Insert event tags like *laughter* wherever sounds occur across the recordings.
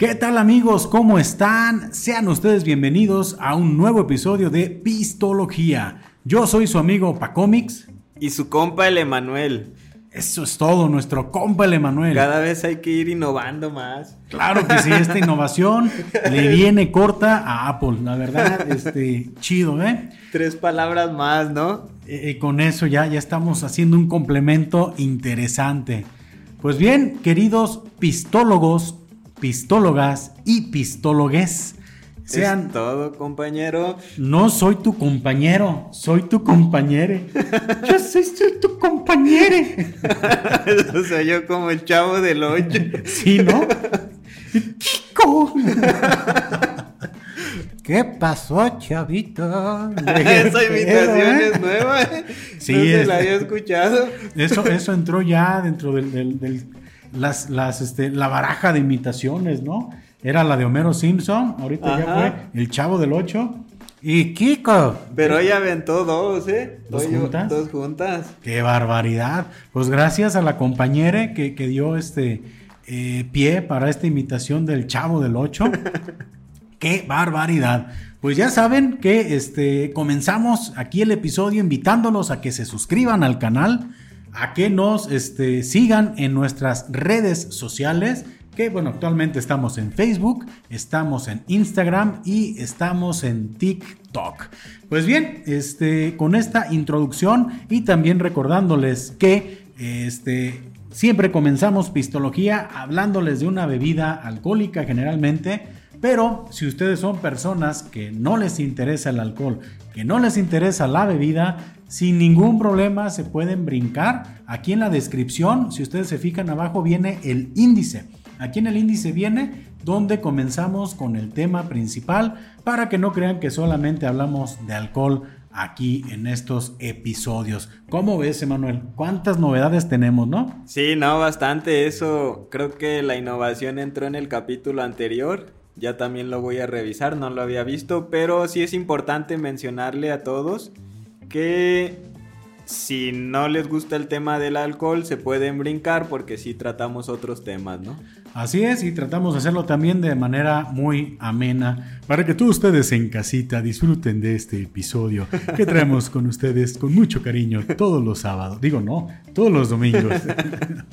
¿Qué tal amigos? ¿Cómo están? Sean ustedes bienvenidos a un nuevo episodio de Pistología. Yo soy su amigo Pacomix. Y su compa el Emanuel. Eso es todo, nuestro compa el Emanuel. Cada vez hay que ir innovando más. Claro que sí, esta innovación *laughs* le viene corta a Apple, la verdad, este, chido, ¿eh? Tres palabras más, ¿no? Eh, eh, con eso ya, ya estamos haciendo un complemento interesante. Pues bien, queridos pistólogos, pistólogas y pistólogues. Sean es todo, compañero. No soy tu compañero, soy tu compañere. *laughs* yo soy, tu compañere. *laughs* o sea, yo como el chavo del 8. *laughs* sí, ¿no? Kiko. ¿Qué pasó, chavito? Esa imitación es nueva. ¿eh? Sí, no se la había escuchado. Eso, eso entró ya dentro del las, las, este, la baraja de imitaciones, ¿no? Era la de Homero Simpson, ahorita ya fue El Chavo del 8 y Kiko. Pero ella aventó dos, ¿eh? ¿Dos juntas? Dos juntas. ¡Qué barbaridad! Pues gracias a la compañera que, que dio este eh, pie para esta imitación del Chavo del 8. *laughs* ¡Qué barbaridad! Pues ya saben que este, comenzamos aquí el episodio invitándolos a que se suscriban al canal a que nos este, sigan en nuestras redes sociales. Que bueno, actualmente estamos en Facebook, estamos en Instagram y estamos en TikTok. Pues bien, este, con esta introducción y también recordándoles que este, siempre comenzamos pistología hablándoles de una bebida alcohólica generalmente. Pero si ustedes son personas que no les interesa el alcohol, que no les interesa la bebida, sin ningún problema se pueden brincar. Aquí en la descripción, si ustedes se fijan abajo, viene el índice. Aquí en el índice viene donde comenzamos con el tema principal para que no crean que solamente hablamos de alcohol aquí en estos episodios. ¿Cómo ves, Emanuel? ¿Cuántas novedades tenemos, no? Sí, no, bastante. Eso creo que la innovación entró en el capítulo anterior ya también lo voy a revisar, no lo había visto, pero sí es importante mencionarle a todos que si no les gusta el tema del alcohol, se pueden brincar porque sí tratamos otros temas, ¿no? Así es, y tratamos de hacerlo también de manera muy amena para que todos ustedes en casita disfruten de este episodio que traemos con ustedes con mucho cariño todos los sábados. Digo, no, todos los domingos.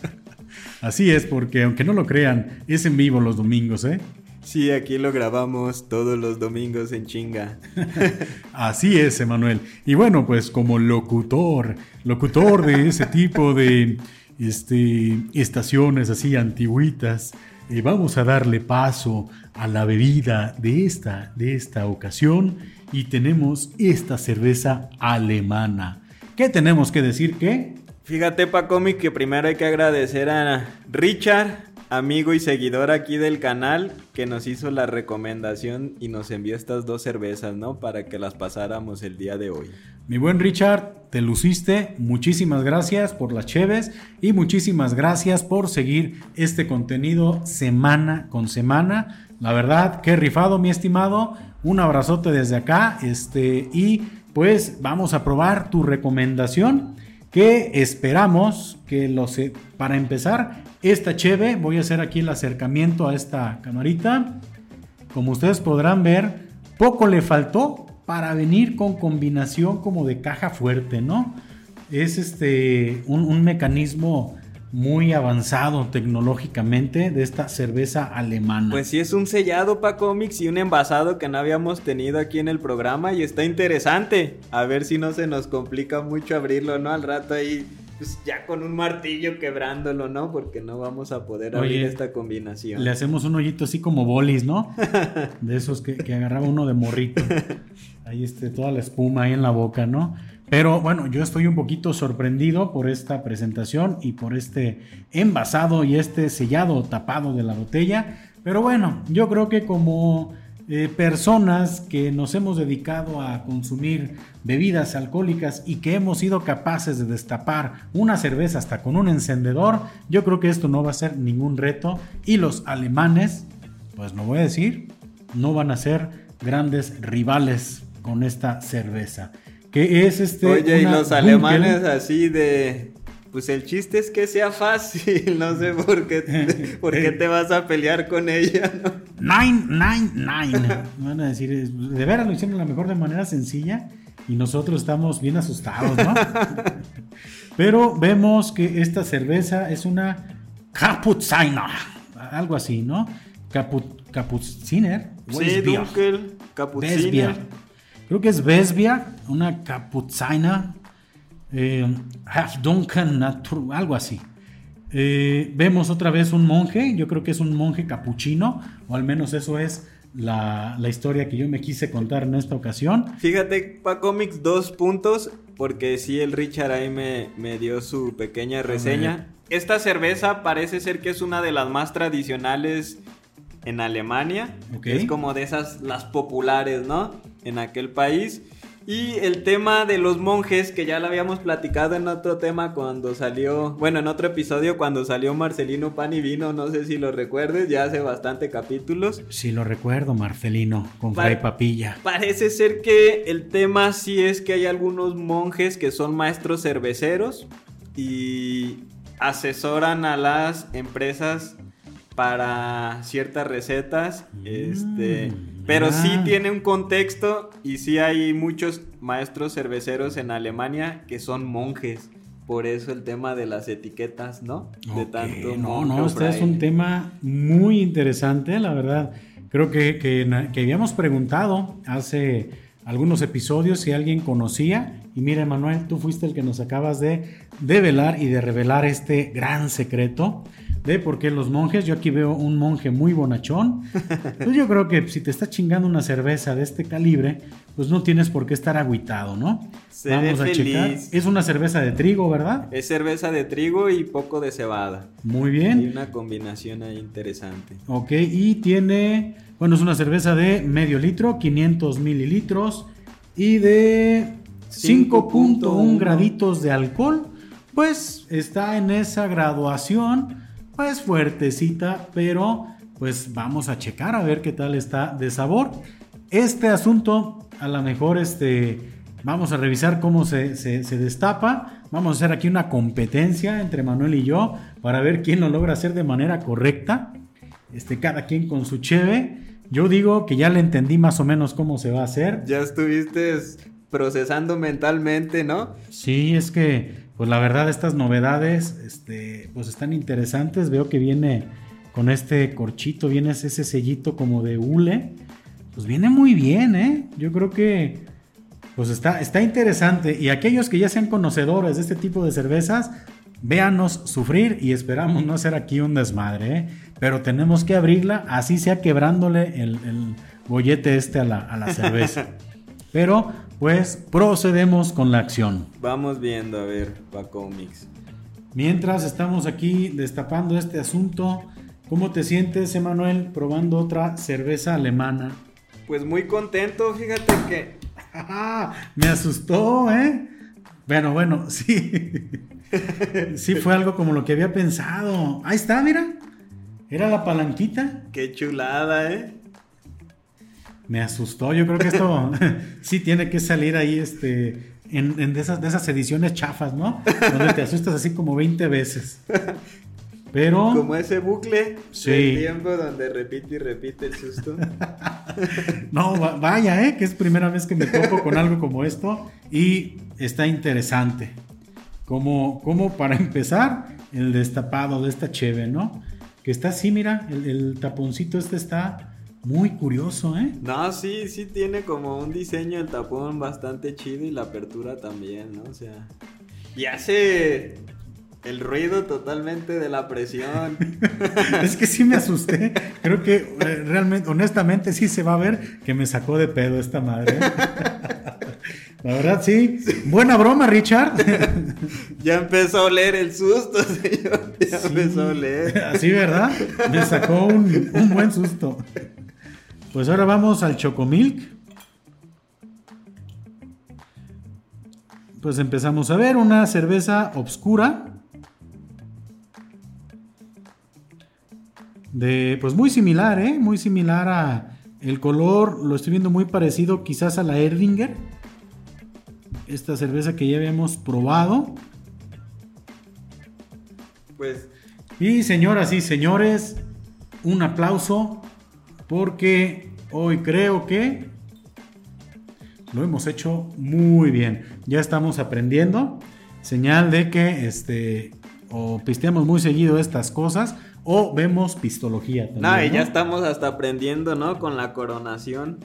*laughs* Así es, porque aunque no lo crean, es en vivo los domingos, ¿eh? Sí, aquí lo grabamos todos los domingos en chinga. *laughs* Así es, Emanuel. Y bueno, pues como locutor, locutor de ese tipo de este, estaciones así antiguitas, eh, vamos a darle paso a la bebida de esta, de esta ocasión y tenemos esta cerveza alemana. ¿Qué tenemos que decir? ¿Qué? Fíjate, Pacomi, que primero hay que agradecer a Richard amigo y seguidor aquí del canal que nos hizo la recomendación y nos envió estas dos cervezas, ¿no? Para que las pasáramos el día de hoy. Mi buen Richard, te luciste. Muchísimas gracias por las cheves y muchísimas gracias por seguir este contenido semana con semana. La verdad, qué rifado, mi estimado. Un abrazote desde acá. Este, y pues vamos a probar tu recomendación que esperamos que lo se para empezar esta cheve voy a hacer aquí el acercamiento a esta camarita como ustedes podrán ver poco le faltó para venir con combinación como de caja fuerte no es este un, un mecanismo muy avanzado tecnológicamente de esta cerveza alemana. Pues sí, es un sellado para cómics y un envasado que no habíamos tenido aquí en el programa y está interesante. A ver si no se nos complica mucho abrirlo, ¿no? Al rato ahí, pues ya con un martillo quebrándolo, ¿no? Porque no vamos a poder abrir esta combinación. Le hacemos un hoyito así como bolis, ¿no? *laughs* de esos que, que agarraba uno de morrito. Ahí este, toda la espuma ahí en la boca, ¿no? Pero bueno, yo estoy un poquito sorprendido por esta presentación y por este envasado y este sellado tapado de la botella. Pero bueno, yo creo que como eh, personas que nos hemos dedicado a consumir bebidas alcohólicas y que hemos sido capaces de destapar una cerveza hasta con un encendedor, yo creo que esto no va a ser ningún reto. Y los alemanes, pues no voy a decir, no van a ser grandes rivales con esta cerveza. Que es este. Oye, y los alemanes así de. Pues el chiste es que sea fácil, *laughs* no sé por qué, *laughs* por qué te vas a pelear con ella, ¿no? Nine, nine, nine. *laughs* Van a decir, de veras lo hicieron de la mejor de manera sencilla y nosotros estamos bien asustados, ¿no? *laughs* Pero vemos que esta cerveza es una Kaputziner, algo así, ¿no? Caput, Kaputziner. Sí, Dunkel. Creo que es Vesbia, una Kaputziner. Eh, Half Duncan, algo así. Eh, vemos otra vez un monje, yo creo que es un monje capuchino, o al menos eso es la, historia que yo me quise contar en esta ocasión. Fíjate, pa cómics dos puntos, porque sí, el Richard ahí me, me dio su pequeña reseña. Esta cerveza parece ser que es una de las más tradicionales en Alemania. Es como de esas, las populares, ¿no? En aquel país. Y el tema de los monjes, que ya lo habíamos platicado en otro tema cuando salió, bueno, en otro episodio cuando salió Marcelino Pan y Vino, no sé si lo recuerdes, ya hace bastante capítulos. Sí lo recuerdo, Marcelino, con Fray Papilla. Parece ser que el tema sí es que hay algunos monjes que son maestros cerveceros y asesoran a las empresas para ciertas recetas, este, pero sí tiene un contexto y sí hay muchos maestros cerveceros en Alemania que son monjes. Por eso el tema de las etiquetas, ¿no? De tanto. No, no, este es un tema muy interesante, la verdad. Creo que, que, que habíamos preguntado hace algunos episodios si alguien conocía. Y mira, Manuel, tú fuiste el que nos acabas de develar y de revelar este gran secreto de por qué los monjes. Yo aquí veo un monje muy bonachón. Pues yo creo que si te está chingando una cerveza de este calibre, pues no tienes por qué estar agüitado, ¿no? Vamos a checar. Es una cerveza de trigo, ¿verdad? Es cerveza de trigo y poco de cebada. Muy bien. Y una combinación ahí interesante. Ok, y tiene bueno, es una cerveza de medio litro, 500 mililitros y de 5.1 graditos de alcohol. Pues está en esa graduación, pues fuertecita, pero pues vamos a checar a ver qué tal está de sabor. Este asunto, a lo mejor este, vamos a revisar cómo se, se, destapa. Vamos a hacer aquí una competencia entre Manuel y yo para ver quién lo logra hacer de manera correcta. Este, cada quien con su cheve. Yo digo que ya le entendí más o menos cómo se va a hacer. Ya estuviste procesando mentalmente, ¿no? Sí, es que, pues la verdad, estas novedades, este, pues están interesantes. Veo que viene con este corchito, viene ese sellito como de hule. Pues viene muy bien, ¿eh? Yo creo que, pues está, está interesante. Y aquellos que ya sean conocedores de este tipo de cervezas, véanos sufrir y esperamos no hacer aquí un desmadre, ¿eh? pero tenemos que abrirla, así sea quebrándole el, el bollete este a la, cerveza. *laughs* pero pues procedemos con la acción. Vamos viendo, a ver, Paco Mix. Mientras estamos aquí destapando este asunto, ¿cómo te sientes, Emanuel, probando otra cerveza alemana? Pues muy contento, fíjate que... *laughs* Me asustó, ¿eh? Bueno, bueno, *laughs* sí. sí fue algo como lo que había pensado. Ahí está, mira. Era la palanquita. Qué chulada, ¿eh? Me asustó. Yo creo que esto *laughs* sí tiene que salir ahí, este, en, de, esas, de esas ediciones chafas, ¿no? Donde te asustas así como 20 veces. Pero. Como ese bucle sí. del tiempo donde repite y repite el susto. *laughs* no, vaya, ¿eh? Que es primera vez que me topo con algo como esto. Y está interesante. Como, como para empezar, el destapado de esta cheve, ¿no? Que está así, mira, el, taponcito este está muy curioso, ¿eh? No, sí, sí tiene como un diseño el tapón bastante chido y la apertura también, ¿no? O sea, y hace el ruido totalmente de la presión. *laughs* es que sí me asusté. Creo que eh, realmente, honestamente, sí se va a ver que me sacó de pedo esta madre. *laughs* La verdad, sí. Buena broma, Richard. *laughs* ya empezó a oler el susto, señor. Ya empezó a oler. Así, ¿verdad? Me sacó un, un buen susto. Pues ahora vamos al Chocomilk. Pues empezamos a ver una cerveza obscura. De, pues muy similar, ¿eh? Muy similar a el color, lo estoy viendo muy parecido quizás a la Erdinger esta cerveza que ya habíamos probado. Pues. Y señoras y señores, un aplauso porque hoy creo que lo hemos hecho muy bien. Ya estamos aprendiendo. Señal de que este o pisteamos muy seguido estas cosas o vemos pistología también. No, y ya estamos hasta aprendiendo, ¿no? Con la coronación.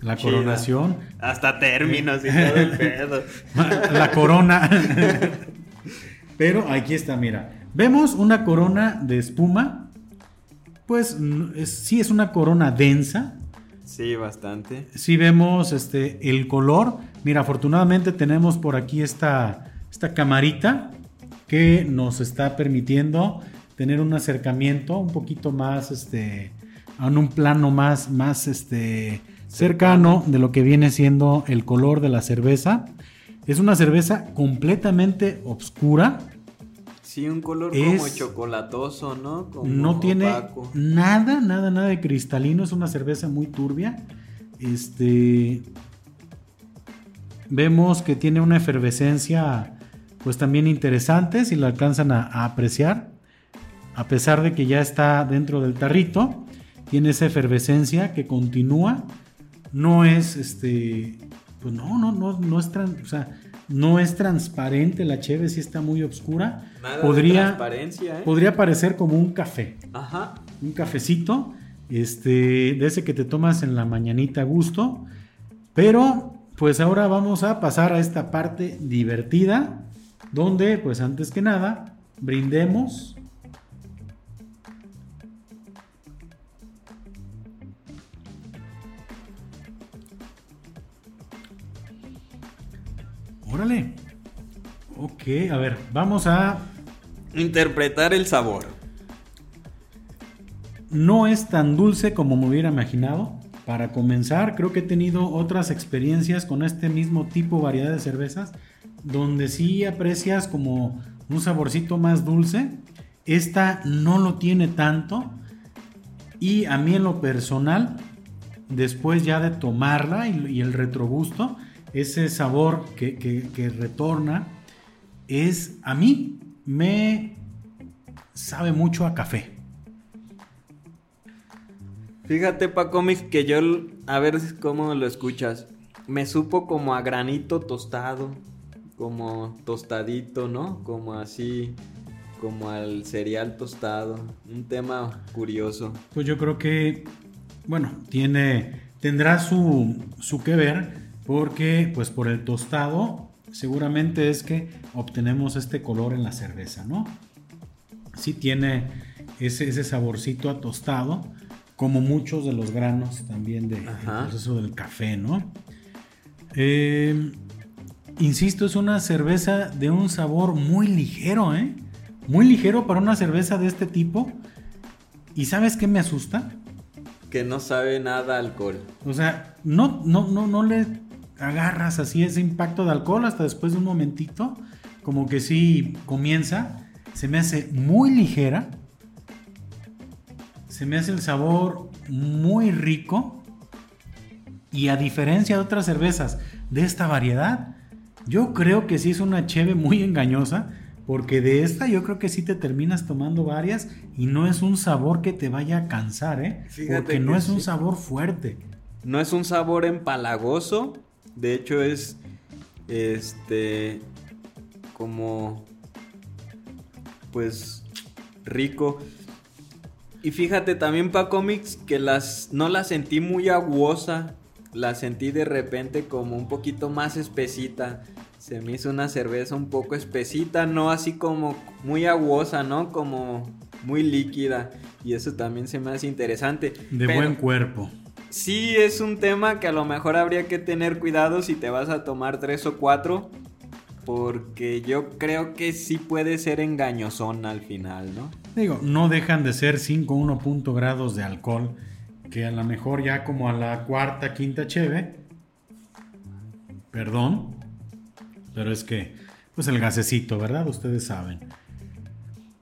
La coronación. Hasta términos y todo el pedo. *laughs* La corona. *laughs* Pero aquí está, mira. Vemos una corona de espuma. Pues sí es una corona densa. Sí, bastante. Sí vemos este, el color. Mira, afortunadamente tenemos por aquí esta, esta camarita que nos está permitiendo tener un acercamiento un poquito más, este, en un plano más, más, este, cercano de lo que viene siendo el color de la cerveza. Es una cerveza completamente oscura. Sí, un color como chocolatoso, ¿no? no tiene nada, nada, nada de cristalino. Es una cerveza muy turbia. Este. Vemos que tiene una efervescencia, pues también interesante, si la alcanzan a apreciar. A pesar de que ya está dentro del tarrito, tiene esa efervescencia que continúa no es este, pues no, no, no, no es, o sea, no es transparente la cheve, si está muy oscura. podría, transparencia, ¿eh? podría parecer como un café. Ajá. Un cafecito, este, de ese que te tomas en la mañanita a gusto. Pero, pues ahora vamos a pasar a esta parte divertida, donde, pues antes que nada, brindemos Órale. Ok, a ver, vamos a... Interpretar el sabor. No es tan dulce como me hubiera imaginado. Para comenzar, creo que he tenido otras experiencias con este mismo tipo, variedad de cervezas, donde sí aprecias como un saborcito más dulce. Esta no lo tiene tanto. Y a mí en lo personal, después ya de tomarla y, y el retrogusto, ese sabor que, retorna es, a mí, me sabe mucho a café. Fíjate, Paco, que yo, a ver cómo lo escuchas, me supo como a granito tostado, como tostadito, ¿no? Como así, como al cereal tostado. Un tema curioso. Pues yo creo que, bueno, tiene, tendrá su, su que ver porque pues por el tostado seguramente es que obtenemos este color en la cerveza, ¿no? Sí tiene ese, ese saborcito a tostado, como muchos de los granos también del proceso del café, ¿no? Eh, insisto, es una cerveza de un sabor muy ligero, ¿eh? Muy ligero para una cerveza de este tipo. ¿Y sabes qué me asusta? Que no sabe nada a alcohol. O sea, no, no, no, no le agarras así ese impacto de alcohol hasta después de un momentito, como que sí comienza, se me hace muy ligera, se me hace el sabor muy rico y a diferencia de otras cervezas de esta variedad, yo creo que sí es una cheve muy engañosa. Porque de esta yo creo que sí te terminas tomando varias y no es un sabor que te vaya a cansar, ¿eh? porque no es un sabor fuerte. No es un sabor empalagoso, de hecho es este como pues rico. Y fíjate también para cómics que las no la sentí muy aguosa, la sentí de repente como un poquito más espesita. Se me hizo una cerveza un poco espesita, no así como muy aguosa, ¿no? Como muy líquida. Y eso también se me hace interesante. De buen cuerpo sí es un tema que a lo mejor habría que tener cuidado si te vas a tomar tres o cuatro. Porque yo creo que sí puede ser engañosón al final, ¿no? Digo, no dejan de ser 5 1 punto grados de alcohol. Que a lo mejor ya como a la cuarta, quinta cheve. Perdón. Pero es que, pues el gasecito, ¿verdad? Ustedes saben.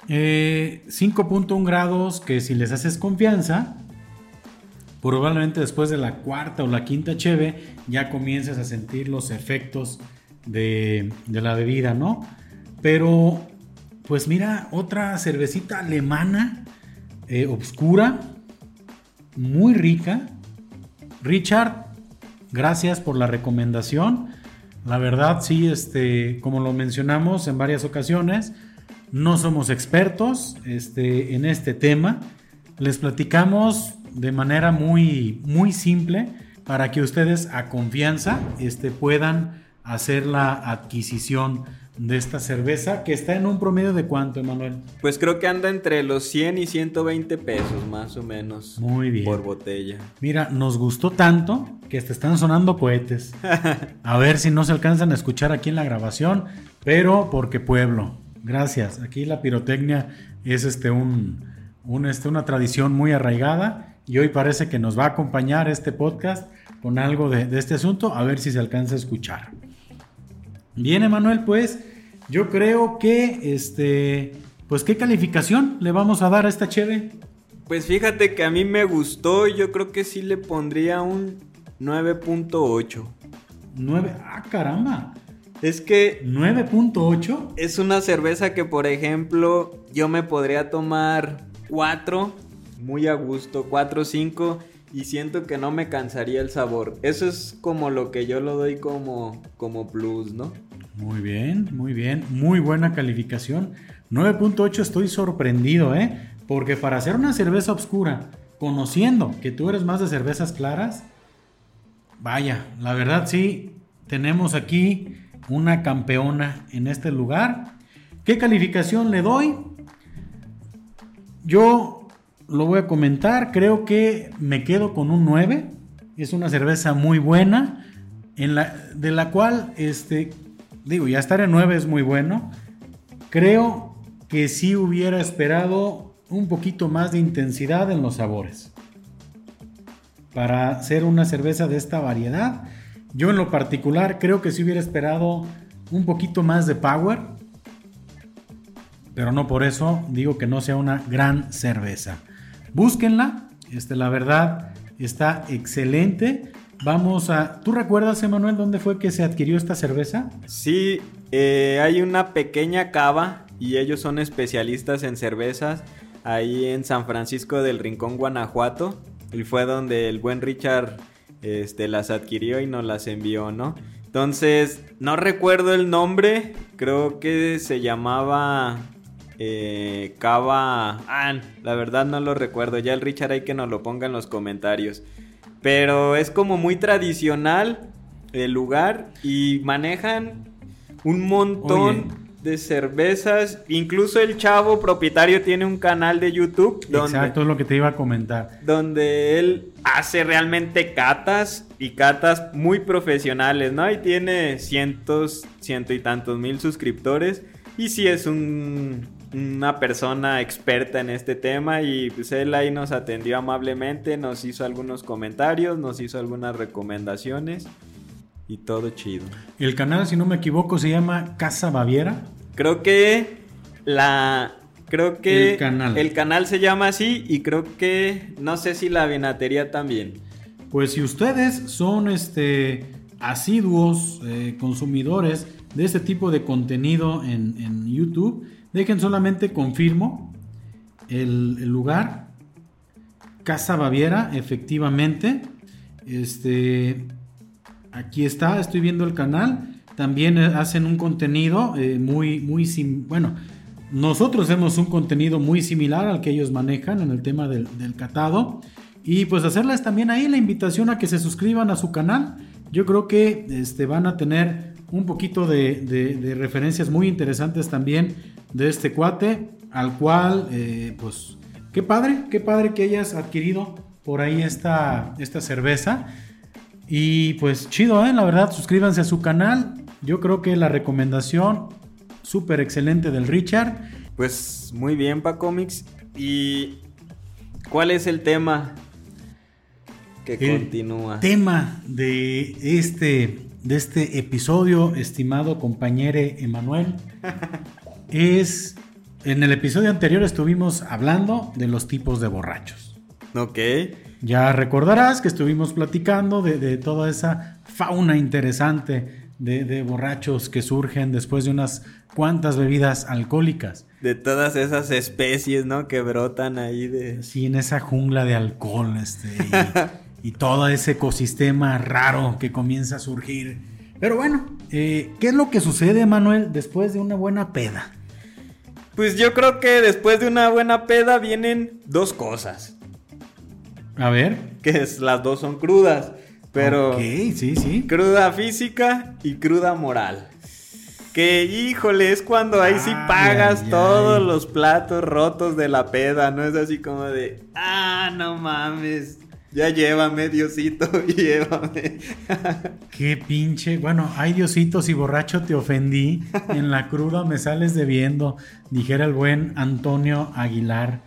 5.1 eh, grados que si les haces confianza, probablemente después de la cuarta o la quinta cheve ya comiences a sentir los efectos de, la bebida, ¿no? Pero pues mira, otra cervecita alemana, eh, obscura, muy rica. Richard, gracias por la recomendación. La verdad, sí, este, como lo mencionamos en varias ocasiones, no somos expertos este, en este tema. Les platicamos de manera muy, muy simple para que ustedes a confianza este, puedan hacer la adquisición de esta cerveza que está en un promedio de cuánto, Emanuel? Pues creo que anda entre los 100 y 120 pesos más o menos. Muy bien. Por botella. Mira, nos gustó tanto que hasta están sonando cohetes. *laughs* A ver si no se alcanzan a escuchar aquí en la grabación, pero porque pueblo. Gracias. Aquí la pirotecnia es este un, este, una tradición muy arraigada y hoy parece que nos va a acompañar este podcast con algo de, de este asunto, a ver si se alcanza a escuchar. Bien, Emanuel, pues yo creo que, este, pues qué calificación le vamos a dar a esta cheve. Pues fíjate que a mí me gustó, yo creo que sí le pondría un 9.8. 9, ah, caramba. Es que 9.8 es una cerveza que, por ejemplo, yo me podría tomar 4, muy a gusto, 4 o 5 y siento que no me cansaría el sabor. Eso es como lo que yo lo doy como, como plus, ¿no? Muy bien, muy bien. Muy buena calificación. 9.8 estoy sorprendido, ¿eh? Porque para hacer una cerveza oscura, conociendo que tú eres más de cervezas claras, vaya, la verdad sí, tenemos aquí una campeona en este lugar. ¿Qué calificación le doy? Yo lo voy a comentar, creo que me quedo con un 9. Es una cerveza muy buena, de la cual este, digo, ya estar en 9 es muy bueno. Creo que sí hubiera esperado un poquito más de intensidad en los sabores. Para hacer una cerveza de esta variedad, yo en lo particular creo que sí hubiera esperado un poquito más de power. Pero no por eso digo que no sea una gran cerveza. Búsquenla, este, la verdad está excelente. Vamos a. ¿Tú recuerdas, Emanuel, dónde fue que se adquirió esta cerveza? Sí, eh, hay una pequeña cava y ellos son especialistas en cervezas ahí en San Francisco del Rincón, Guanajuato. Y fue donde el buen Richard este, las adquirió y nos las envió, ¿no? Entonces, no recuerdo el nombre, creo que se llamaba eh, Cava. Ah, la verdad no lo recuerdo. Ya el Richard hay que nos lo ponga en los comentarios. Pero es como muy tradicional el lugar y manejan un montón de cervezas. Incluso el chavo propietario tiene un canal de YouTube. Donde, Exacto, es lo que te iba a comentar. Donde él hace realmente catas y catas muy profesionales, ¿no? Y tiene cientos, ciento y tantos mil suscriptores. Y sí es un, una persona experta en este tema y pues él ahí nos atendió amablemente, nos hizo algunos comentarios, nos hizo algunas recomendaciones y todo chido. El canal, si no me equivoco, se llama Casa Baviera. Creo que la creo que el canal. el canal se llama así y creo que no sé si la vinatería también. Pues si ustedes son este asiduos eh, consumidores de este tipo de contenido en, en YouTube, Dejen solamente confirmo el, lugar. Casa Baviera, efectivamente. Este, aquí está, estoy viendo el canal. También hacen un contenido eh, muy, muy, bueno, nosotros hacemos un contenido muy similar al que ellos manejan en el tema del, del, catado. Y pues hacerles también ahí la invitación a que se suscriban a su canal. Yo creo que este, van a tener un poquito de, de referencias muy interesantes también de este cuate, al cual, eh, pues, qué padre, qué padre que hayas adquirido por ahí esta, esta cerveza. Y pues chido, ¿eh? la verdad, suscríbanse a su canal. Yo creo que la recomendación súper excelente del Richard. Pues muy bien, Pa Comics. ¿Y cuál es el tema que el continúa? Tema de este, de este episodio, estimado compañero Emanuel. *laughs* es, en el episodio anterior estuvimos hablando de los tipos de borrachos. Ok. Ya recordarás que estuvimos platicando de, toda esa fauna interesante de, de borrachos que surgen después de unas cuantas bebidas alcohólicas. De todas esas especies, ¿no? Que brotan ahí de... Sí, en esa jungla de alcohol, este, y, *laughs* y todo ese ecosistema raro que comienza a surgir. Pero bueno, eh, ¿qué es lo que sucede, Manuel, después de una buena peda? Pues yo creo que después de una buena peda vienen dos cosas. A ver. Que es, las dos son crudas. Pero. Ok, sí, sí. Cruda física y cruda moral. Que híjole, es cuando ahí sí pagas ay, todos ay. los platos rotos de la peda. No es así como de. Ah, no mames. Ya llévame, Diosito, *laughs* llévame. Qué pinche. Bueno, ay Diosito, si borracho te ofendí, en la cruda me sales debiendo, dijera el buen Antonio Aguilar.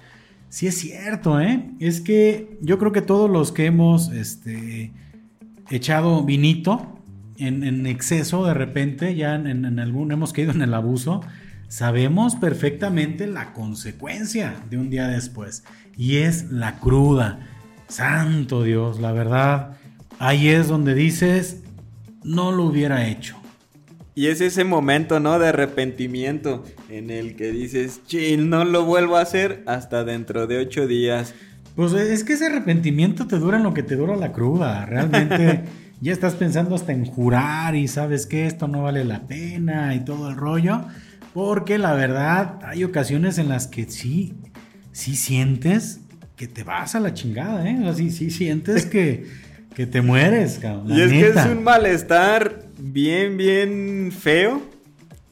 Sí es cierto, ¿eh? Es que yo creo que todos los que hemos este, echado vinito en, exceso de repente, ya en, en algún, hemos caído en el abuso, sabemos perfectamente la consecuencia de un día después. Y es la cruda. Santo Dios, la verdad. Ahí es donde dices, no lo hubiera hecho. Y es ese momento, ¿no? De arrepentimiento en el que dices, chill, no lo vuelvo a hacer hasta dentro de ocho días. Pues es que ese arrepentimiento te dura en lo que te dura la cruda. Realmente *laughs* ya estás pensando hasta en jurar y sabes que esto no vale la pena y todo el rollo. Porque la verdad hay ocasiones en las que sí, sí sientes que te vas a la chingada, ¿eh? O sea, sí, sientes que, que te mueres, cabrón. Y es que es un malestar bien, bien feo.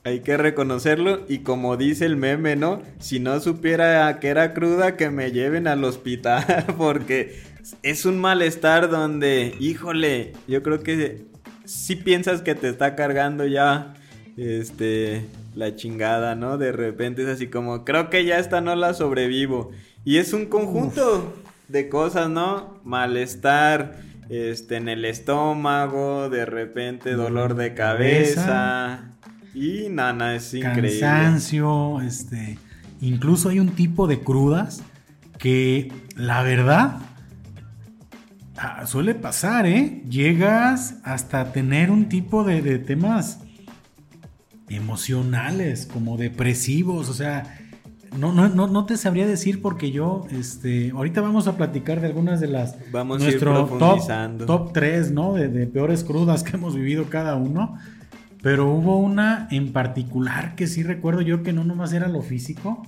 Hay que reconocerlo. Y como dice el meme, ¿no? Si no supiera que era cruda, que me lleven al hospital. *laughs* Porque es un malestar donde, híjole, yo creo que si piensas que te está cargando ya, este, la chingada, ¿no? De repente es así como, creo que ya esta no la sobrevivo. Y es un conjunto de cosas, ¿no? Malestar, este, en el estómago, de repente dolor de cabeza. Y nana, es increíble. Cansancio, este. Incluso hay un tipo de crudas que la verdad ah, suele pasar, ¿eh? Llegas hasta tener un tipo de, de temas emocionales, como depresivos, o sea, no, no, no, no te sabría decir porque yo, este, ahorita vamos a platicar de algunas de las, Vamos a ir nuestro top, top 3, ¿no? De, de peores crudas que hemos vivido cada uno. Pero hubo una en particular que sí recuerdo yo que no nomás era lo físico,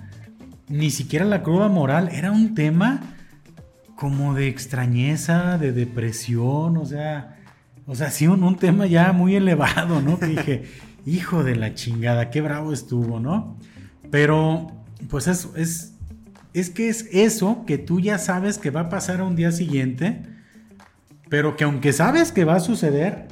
ni siquiera la cruda moral, era un tema como de extrañeza, de depresión, o sea, o sea, sí un, un tema ya muy elevado, ¿no? Que dije, *laughs* hijo de la chingada, qué bravo estuvo, ¿no? Pero, pues es, es, es que es eso que tú ya sabes que va a pasar a un día siguiente, pero que aunque sabes que va a suceder,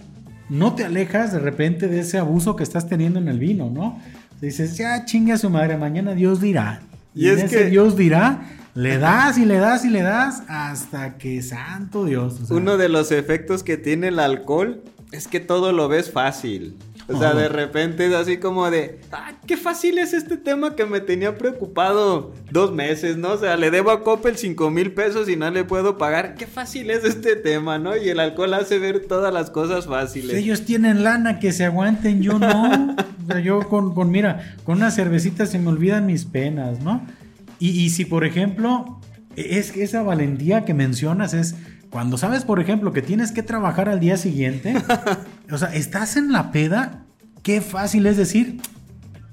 no te alejas de repente de ese abuso que estás teniendo en el vino, ¿no? Dices, ya chingue a su madre, mañana Dios dirá. Y Y, es ese que- Dios dirá, le das y le das y le das hasta que santo Dios. o sea, Uno de los efectos que tiene el alcohol es que todo lo ves fácil. O sea, de repente es así como de, ah, qué fácil es este tema que me tenía preocupado dos meses, ¿no? O sea, le debo a Coppel 5 mil pesos y no le puedo pagar. Qué fácil es este tema, ¿no? Y el alcohol hace ver todas las cosas fáciles. Ellos tienen lana que se aguanten, yo no. *laughs* O sea, yo con, con, mira, con una cervecita se me olvidan mis penas, ¿no? Y, y si, por ejemplo, es que esa valentía que mencionas es cuando sabes, por ejemplo, que tienes que trabajar al día siguiente, *laughs* o sea, estás en la peda, qué fácil es decir,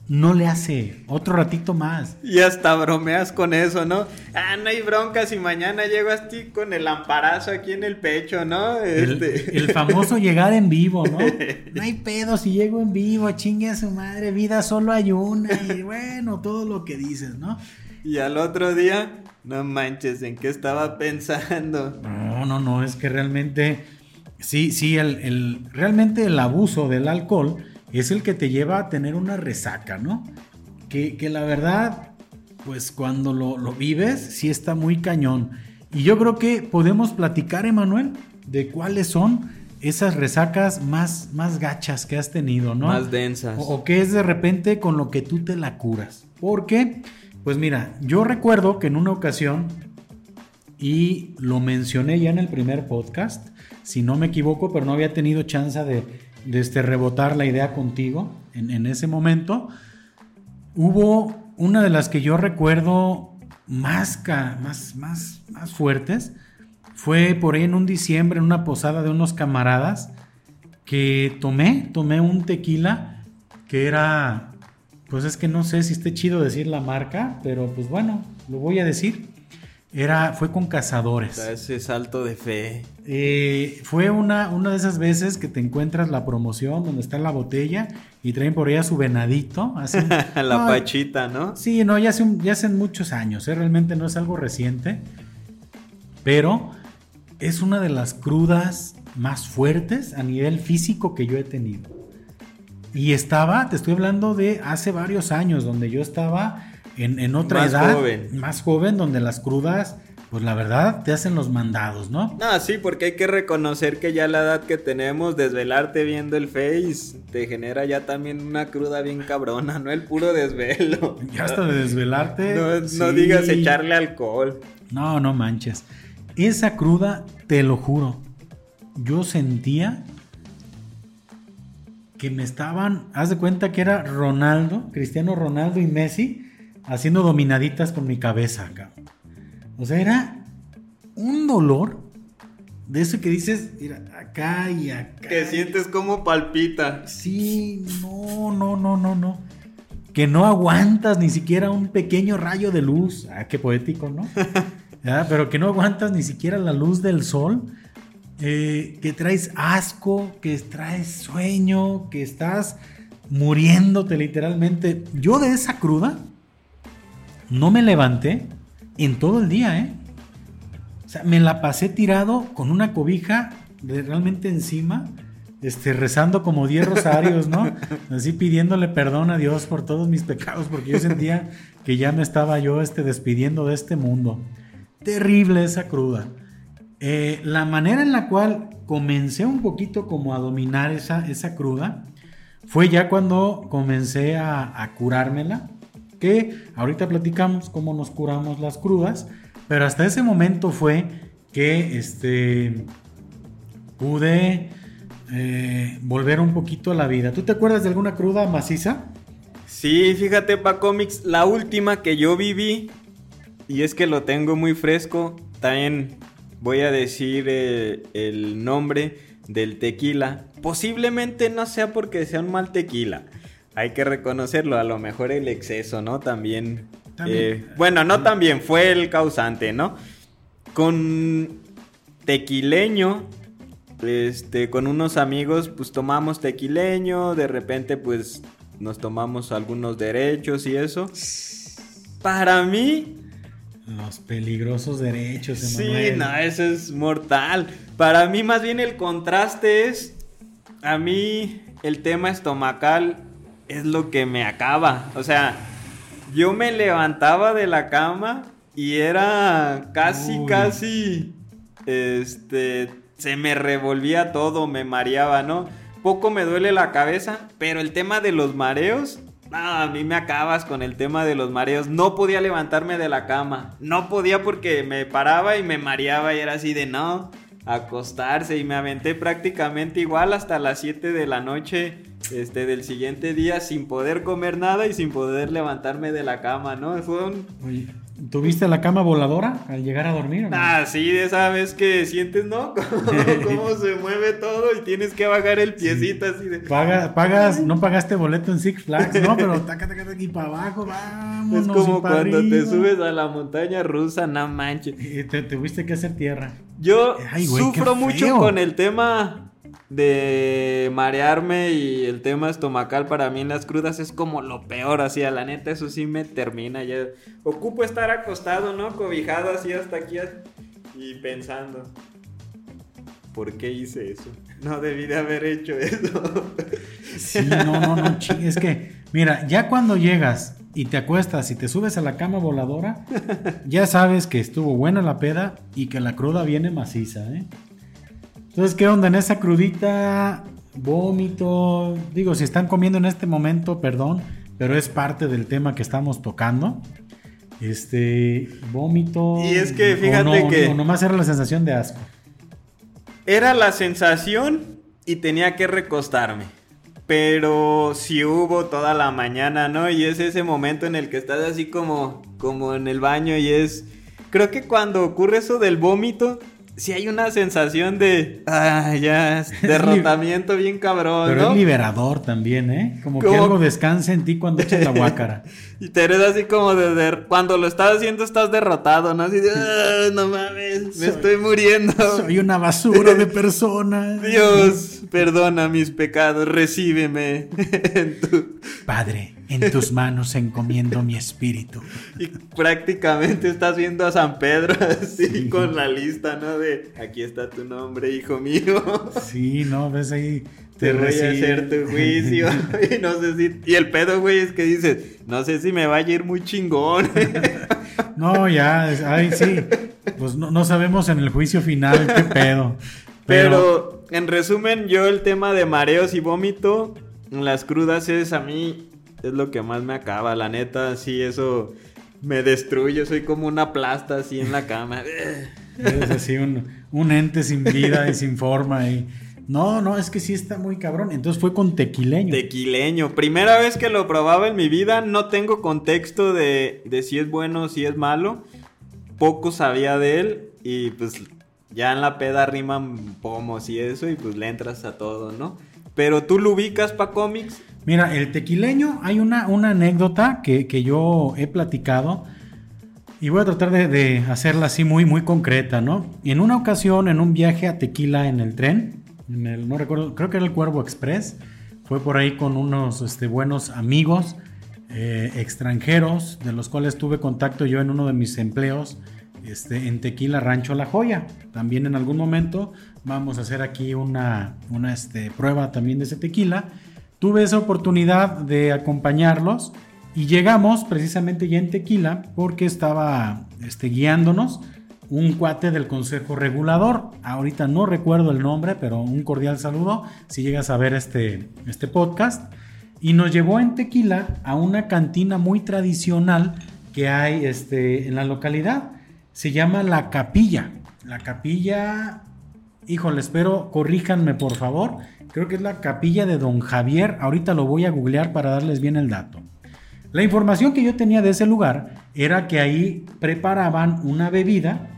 no le hace otro ratito más. Y hasta bromeas con eso, ¿no? Ah, no hay bronca si mañana llego así con el amparazo aquí en el pecho, ¿no? El, Este... el famoso llegar en vivo, ¿no? *laughs* No hay pedo si llego en vivo, chingue a su madre, vida solo hay una y bueno, todo lo que dices, ¿no? Y al otro día, no manches, ¿en qué estaba pensando? No, no, no, es que realmente, sí, sí, el, el- realmente el abuso del alcohol es el que te lleva a tener una resaca, ¿no? Que, que la verdad, pues cuando lo, lo vives, sí está muy cañón. Y yo creo que podemos platicar, Emanuel, de cuáles son esas resacas más, más gachas que has tenido, ¿no? Más densas. O, o que es de repente con lo que tú te la curas. Porque, pues mira, yo recuerdo que en una ocasión, y lo mencioné ya en el primer podcast, si no me equivoco, pero no había tenido chance de, de este, rebotar la idea contigo en, ese momento. Hubo una de las que yo recuerdo más, más, más, más fuertes. Fue por ahí en un diciembre en una posada de unos camaradas que tomé, tomé un tequila que era, pues es que no sé si esté chido decir la marca, pero pues bueno, lo voy a decir. Era, fue con cazadores. Ese salto de fe. Eh, fue una, una de esas veces que te encuentras la promoción donde está la botella y traen por ella su venadito. *laughs* la pachita, ¿no? Sí, no, ya, hace ya hacen muchos años, ¿eh? realmente no es algo reciente. Pero es una de las crudas más fuertes a nivel físico que yo he tenido. Y estaba, te estoy hablando de hace varios años, donde yo estaba en, otra más edad, joven. más joven, donde las crudas, pues la verdad, te hacen los mandados, ¿no? Ah, sí, porque hay que reconocer que ya la edad que tenemos, desvelarte viendo el Face, te genera ya también una cruda bien cabrona, no el puro desvelo. Ya hasta de desvelarte. no, digas echarle alcohol. No, no manches. Esa cruda, te lo juro, yo sentía que me estaban, haz de cuenta que era Ronaldo, Cristiano Ronaldo y Messi, haciendo dominaditas con mi cabeza acá. O sea, era un dolor de eso que dices, mira, acá y acá. Que sientes como palpita. Sí, no, no, no, no, no. Que no aguantas ni siquiera un pequeño rayo de luz. Ah, qué poético, ¿no? *laughs* Pero que no aguantas ni siquiera la luz del sol. Eh, que traes asco, que traes sueño, que estás muriéndote literalmente. Yo de esa cruda, no me levanté en todo el día, ¿eh? O sea, me la pasé tirado con una cobija de realmente encima, este, rezando como 10 *laughs* rosarios, ¿no? Así pidiéndole perdón a Dios por todos mis pecados, porque yo sentía que ya me estaba yo este, despidiendo de este mundo. Terrible esa cruda. Eh, la manera en la cual comencé un poquito como a dominar esa, esa cruda fue ya cuando comencé a, a curármela ahorita platicamos cómo nos curamos las crudas, pero hasta ese momento fue que este, pude eh, volver un poquito a la vida. ¿Tú te acuerdas de alguna cruda maciza? Sí, fíjate, Pa Comics, la última que yo viví, y es que lo tengo muy fresco, también voy a decir eh, el nombre del tequila. Posiblemente no sea porque sea un mal tequila hay que reconocerlo, a lo mejor el exceso, ¿no? También. Eh, bueno, no también, fue el causante, ¿no? Con tequileño, este, con unos amigos, pues tomamos tequileño, de repente, pues nos tomamos algunos derechos y eso. Para mí. Los peligrosos derechos, Sí, no, eso es mortal. Para mí, más bien el contraste es. A mí, el tema estomacal es lo que me acaba. O sea, yo me levantaba de la cama y era casi, casi, este, se me revolvía todo, me mareaba, ¿no? Poco me duele la cabeza, pero el tema de los mareos, a mí me acabas con el tema de los mareos. No podía levantarme de la cama, no podía porque me paraba y me mareaba y era así de no, acostarse y me aventé prácticamente igual hasta las 7 de la noche este, del siguiente día sin poder comer nada y sin poder levantarme de la cama, ¿no? Fue un... ¿Tuviste la cama voladora al llegar a dormir? Ah, sí, de esa vez que sientes, ¿no? *laughs* Cómo, se mueve todo y tienes que bajar el piecito así de... pagas, no pagaste boleto en Six Flags, ¿no? Pero taca, taca, aquí para abajo, vamos. Es como cuando te subes a la montaña rusa, no manches. Y te tuviste que hacer tierra. Yo sufro mucho con el tema de marearme y el tema estomacal para mí en las crudas es como lo peor, así a la neta eso sí me termina ya. Ocupo estar acostado, ¿no? Cobijado así hasta aquí y pensando, ¿por qué hice eso? No debí de haber hecho *laughs* eso. Sí, no, no, no, es que, mira, ya cuando llegas y te acuestas y te subes a la cama voladora, ya sabes que estuvo buena la peda y que la cruda viene maciza, ¿eh? Entonces, ¿qué onda en esa crudita? Vómito. Digo, si están comiendo en este momento, perdón, pero es parte del tema que estamos tocando. Este, vómito. Y es que fíjate que. No, nomás era la sensación de asco. Era la sensación y tenía que recostarme. Pero si hubo toda la mañana, ¿no? Y es ese momento en el que estás así como, como en el baño y es... Creo que cuando ocurre eso del vómito, si hay una sensación de. Ah, ya, derrotamiento bien cabrón. Pero es liberador también, ¿eh? Como, que algo descansa en ti cuando echas la guácara. *laughs* y te eres así como de. Cuando lo estás haciendo, estás derrotado, ¿no? Así de. Ah, no mames, me estoy muriendo. Soy una basura de persona. *laughs* Dios, perdona mis pecados, recíbeme *laughs* en tu. Padre en tus manos encomiendo mi espíritu. Y prácticamente estás viendo a San Pedro así con la lista, ¿no? De aquí está tu nombre, hijo mío. Sí, no, ves ahí. Te, voy a hacer tu juicio. *laughs* y no sé si. Y el pedo, güey, es que dices, no sé si me vaya a ir muy chingón. *laughs* no, ya, ay, sí. Pues no, no sabemos en el juicio final qué pedo. Pero... Pero en resumen, yo el tema de mareos y vómito, las crudas es a mí es lo que más me acaba, la neta, sí, eso me destruye, soy como una plasta así en la cama. *laughs* Es así un, ente sin vida y sin forma y... No, no, es que sí está muy cabrón. Entonces fue con tequileño. Tequileño. Primera vez que lo probaba en mi vida. No tengo contexto de, de si es bueno o si es malo. Poco sabía de él. Y pues ya en la peda riman pomos y eso. Y pues le entras a todo, ¿no? Pero tú lo ubicas para cómics. Mira, el tequileño, hay una, una anécdota que, yo he platicado y voy a tratar de, hacerla así muy, muy concreta, ¿no? En una ocasión, en un viaje a Tequila en el tren, en el, no recuerdo, creo que era el Cuervo Express, fue por ahí con unos este, buenos amigos eh, extranjeros, de los cuales tuve contacto yo en uno de mis empleos este, en Tequila Rancho La Joya. También en algún momento vamos a hacer aquí una, este, prueba también de ese tequila tuve esa oportunidad de acompañarlos y llegamos precisamente ya en Tequila porque estaba este, guiándonos un cuate del Consejo Regulador. Ahorita no recuerdo el nombre, pero un cordial saludo si llegas a ver este, este podcast. Y nos llevó en Tequila a una cantina muy tradicional que hay este, en la localidad. Se llama La Capilla. La Capilla, híjole, espero, corríjanme por favor Creo que es la capilla de Don Javier. Ahorita lo voy a googlear para darles bien el dato. La información que yo tenía de ese lugar era que ahí preparaban una bebida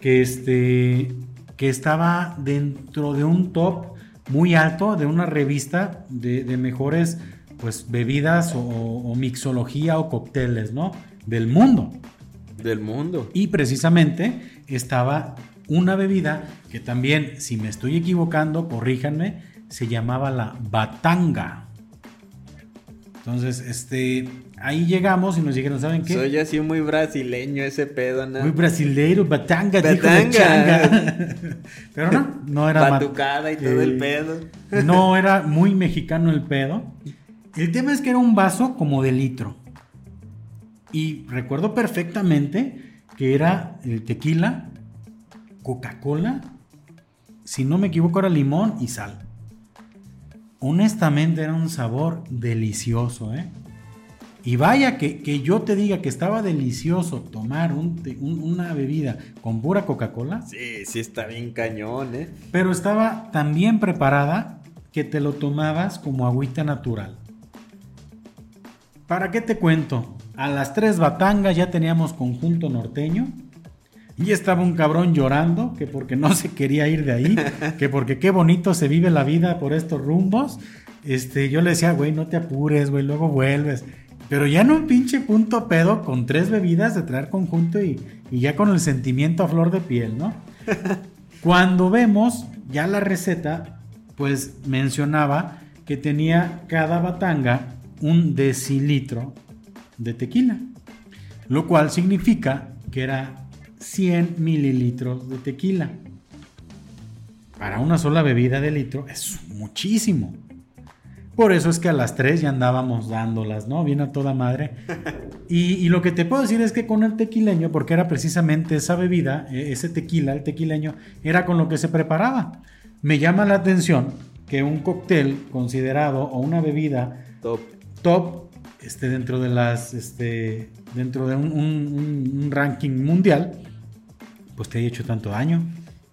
que, este, que estaba dentro de un top muy alto de una revista de, mejores pues, bebidas o, mixología o cócteles, ¿no? Del mundo. Del mundo. Y precisamente estaba una bebida que también, si me estoy equivocando, corríjanme, se llamaba la Batanga. Entonces, este, ahí llegamos y nos dijeron, ¿saben qué? Soy así muy brasileño ese pedo, ¿no? Muy brasileiro, batanga, batanga. *laughs* Pero no, no era... Batucada y todo el pedo. No, *laughs* era muy mexicano el pedo. El tema es que era un vaso como de litro. Y recuerdo perfectamente que era el tequila, Coca-Cola, si no me equivoco era limón y sal honestamente era un sabor delicioso, ¿eh? Y vaya que, yo te diga que estaba delicioso tomar una bebida con pura Coca-Cola. Sí, sí está bien cañón, ¿eh? Pero estaba tan bien preparada que te lo tomabas como agüita natural. ¿Para qué te cuento? A las tres batangas ya teníamos conjunto norteño y estaba un cabrón llorando, que porque no se quería ir de ahí, *laughs* que porque qué bonito se vive la vida por estos rumbos. Este, yo le decía, güey, no te apures, güey, luego vuelves. Pero ya en un pinche punto pedo, con tres bebidas de traer conjunto y, y ya con el sentimiento a flor de piel, ¿no? *laughs* Cuando vemos ya la receta, pues mencionaba que tenía cada batanga un decilitro de tequila, lo cual significa que era 100 mililitros de tequila. Para una sola bebida de litro es muchísimo. Por eso es que a las 3 ya andábamos dándolas, ¿no? Bien a toda madre. *laughs* Y, lo que te puedo decir es que con el tequileño, porque era precisamente esa bebida, e, ese tequila, el tequileño, era con lo que se preparaba. Me llama la atención que un cóctel considerado o una bebida top, top este, dentro de las, este, dentro de un ranking mundial, pues te haya hecho tanto daño.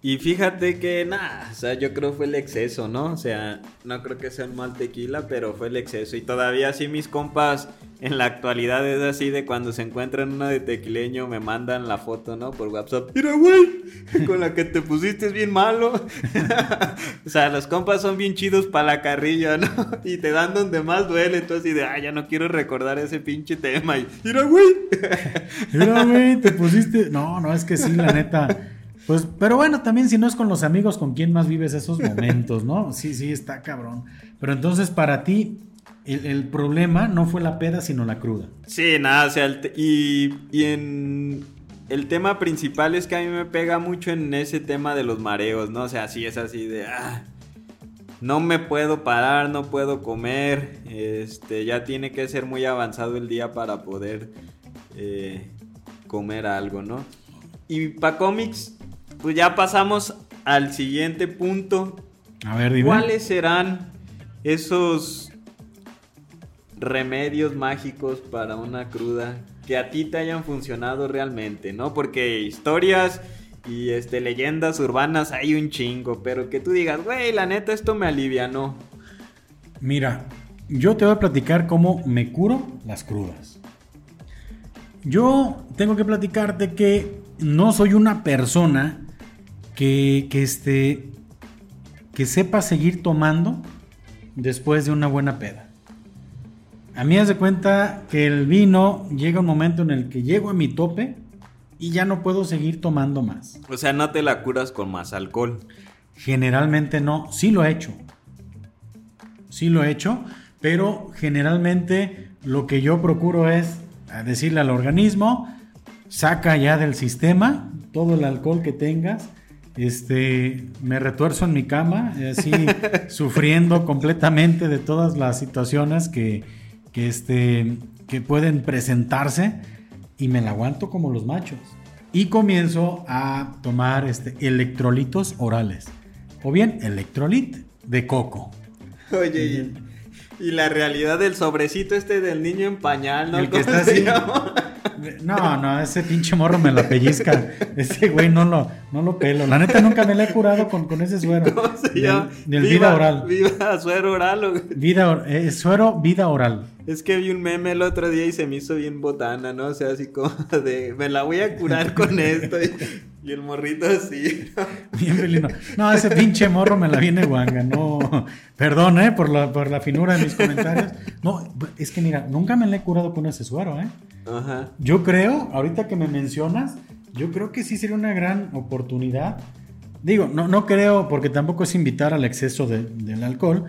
Y fíjate que nada, o sea, yo creo fue el exceso, ¿no? O sea, no creo que sea un mal tequila, pero fue el exceso. Y todavía así mis compas en la actualidad es así de cuando se encuentran una de tequileño me mandan la foto, ¿no? Por WhatsApp. Mira, güey, *laughs* con la que te pusiste es bien malo. *laughs* o sea, los compas son bien chidos para la carrilla, ¿no? *laughs* Y te dan donde más duele. Entonces, y de, ah, ya no quiero recordar ese pinche tema. Y, mira, güey. mira, güey, te pusiste. No, no, es que sí, la neta. Pues, pero bueno, también si no es con los amigos con quien más vives esos momentos, ¿no? *laughs* Sí, sí, está cabrón. Pero entonces para ti, el, problema no fue la peda, sino la cruda. Sí, nada, o sea, y, y en el tema principal es que a mí me pega mucho en ese tema de los mareos, ¿no? O sea, sí es así de, ah, no me puedo parar, no puedo comer, este, ya tiene que ser muy avanzado el día para poder eh, comer algo, ¿no? Y para cómics, pues ya pasamos al siguiente punto. A ver, dime. ¿Cuáles serán esos remedios mágicos para una cruda que a ti te hayan funcionado realmente, ¿no? Porque historias y este leyendas urbanas hay un chingo, pero que tú digas, güey, la neta esto me alivia, ¿no? Mira, yo te voy a platicar cómo me curo las crudas. Yo tengo que platicarte que no soy una persona que, que, este, que sepa seguir tomando después de una buena peda. A mí hace cuenta que el vino llega un momento en el que llego a mi tope y ya no puedo seguir tomando más. O sea, no te la curas con más alcohol. Generalmente no, sí lo he hecho. Sí lo he hecho, pero generalmente lo que yo procuro es decirle al organismo, saca ya del sistema todo el alcohol que tengas este, me retuerzo en mi cama, así *laughs* sufriendo completamente de todas las situaciones que, que, este, que pueden presentarse y me la aguanto como los machos. Y comienzo a tomar este, electrolitos orales o bien electrolit de coco. Oye, y, la realidad del sobrecito este del niño en pañal, ¿no? El que está así, no, no, ese pinche morro me la pellizca. *laughs* Ese güey no lo, no lo pelo. La neta nunca me la he curado con, con ese suero. ¿Cómo se llama? Del, vida oral. Viva suero oral. Vida, eh, suero vida oral. Es que vi un meme el otro día y se me hizo bien botana, ¿no? O sea, así como de, me la voy a curar con esto. Y, el morrito así. Bien felino. No, ese pinche morro me la viene guanga, no. Perdón, ¿eh? Por la, por la finura de mis comentarios. No, es que mira, nunca me la he curado con ese suero, ¿eh? Ajá. Yo creo, ahorita que me mencionas, yo creo que sí sería una gran oportunidad. Digo, no, no creo, porque tampoco es invitar al exceso del alcohol,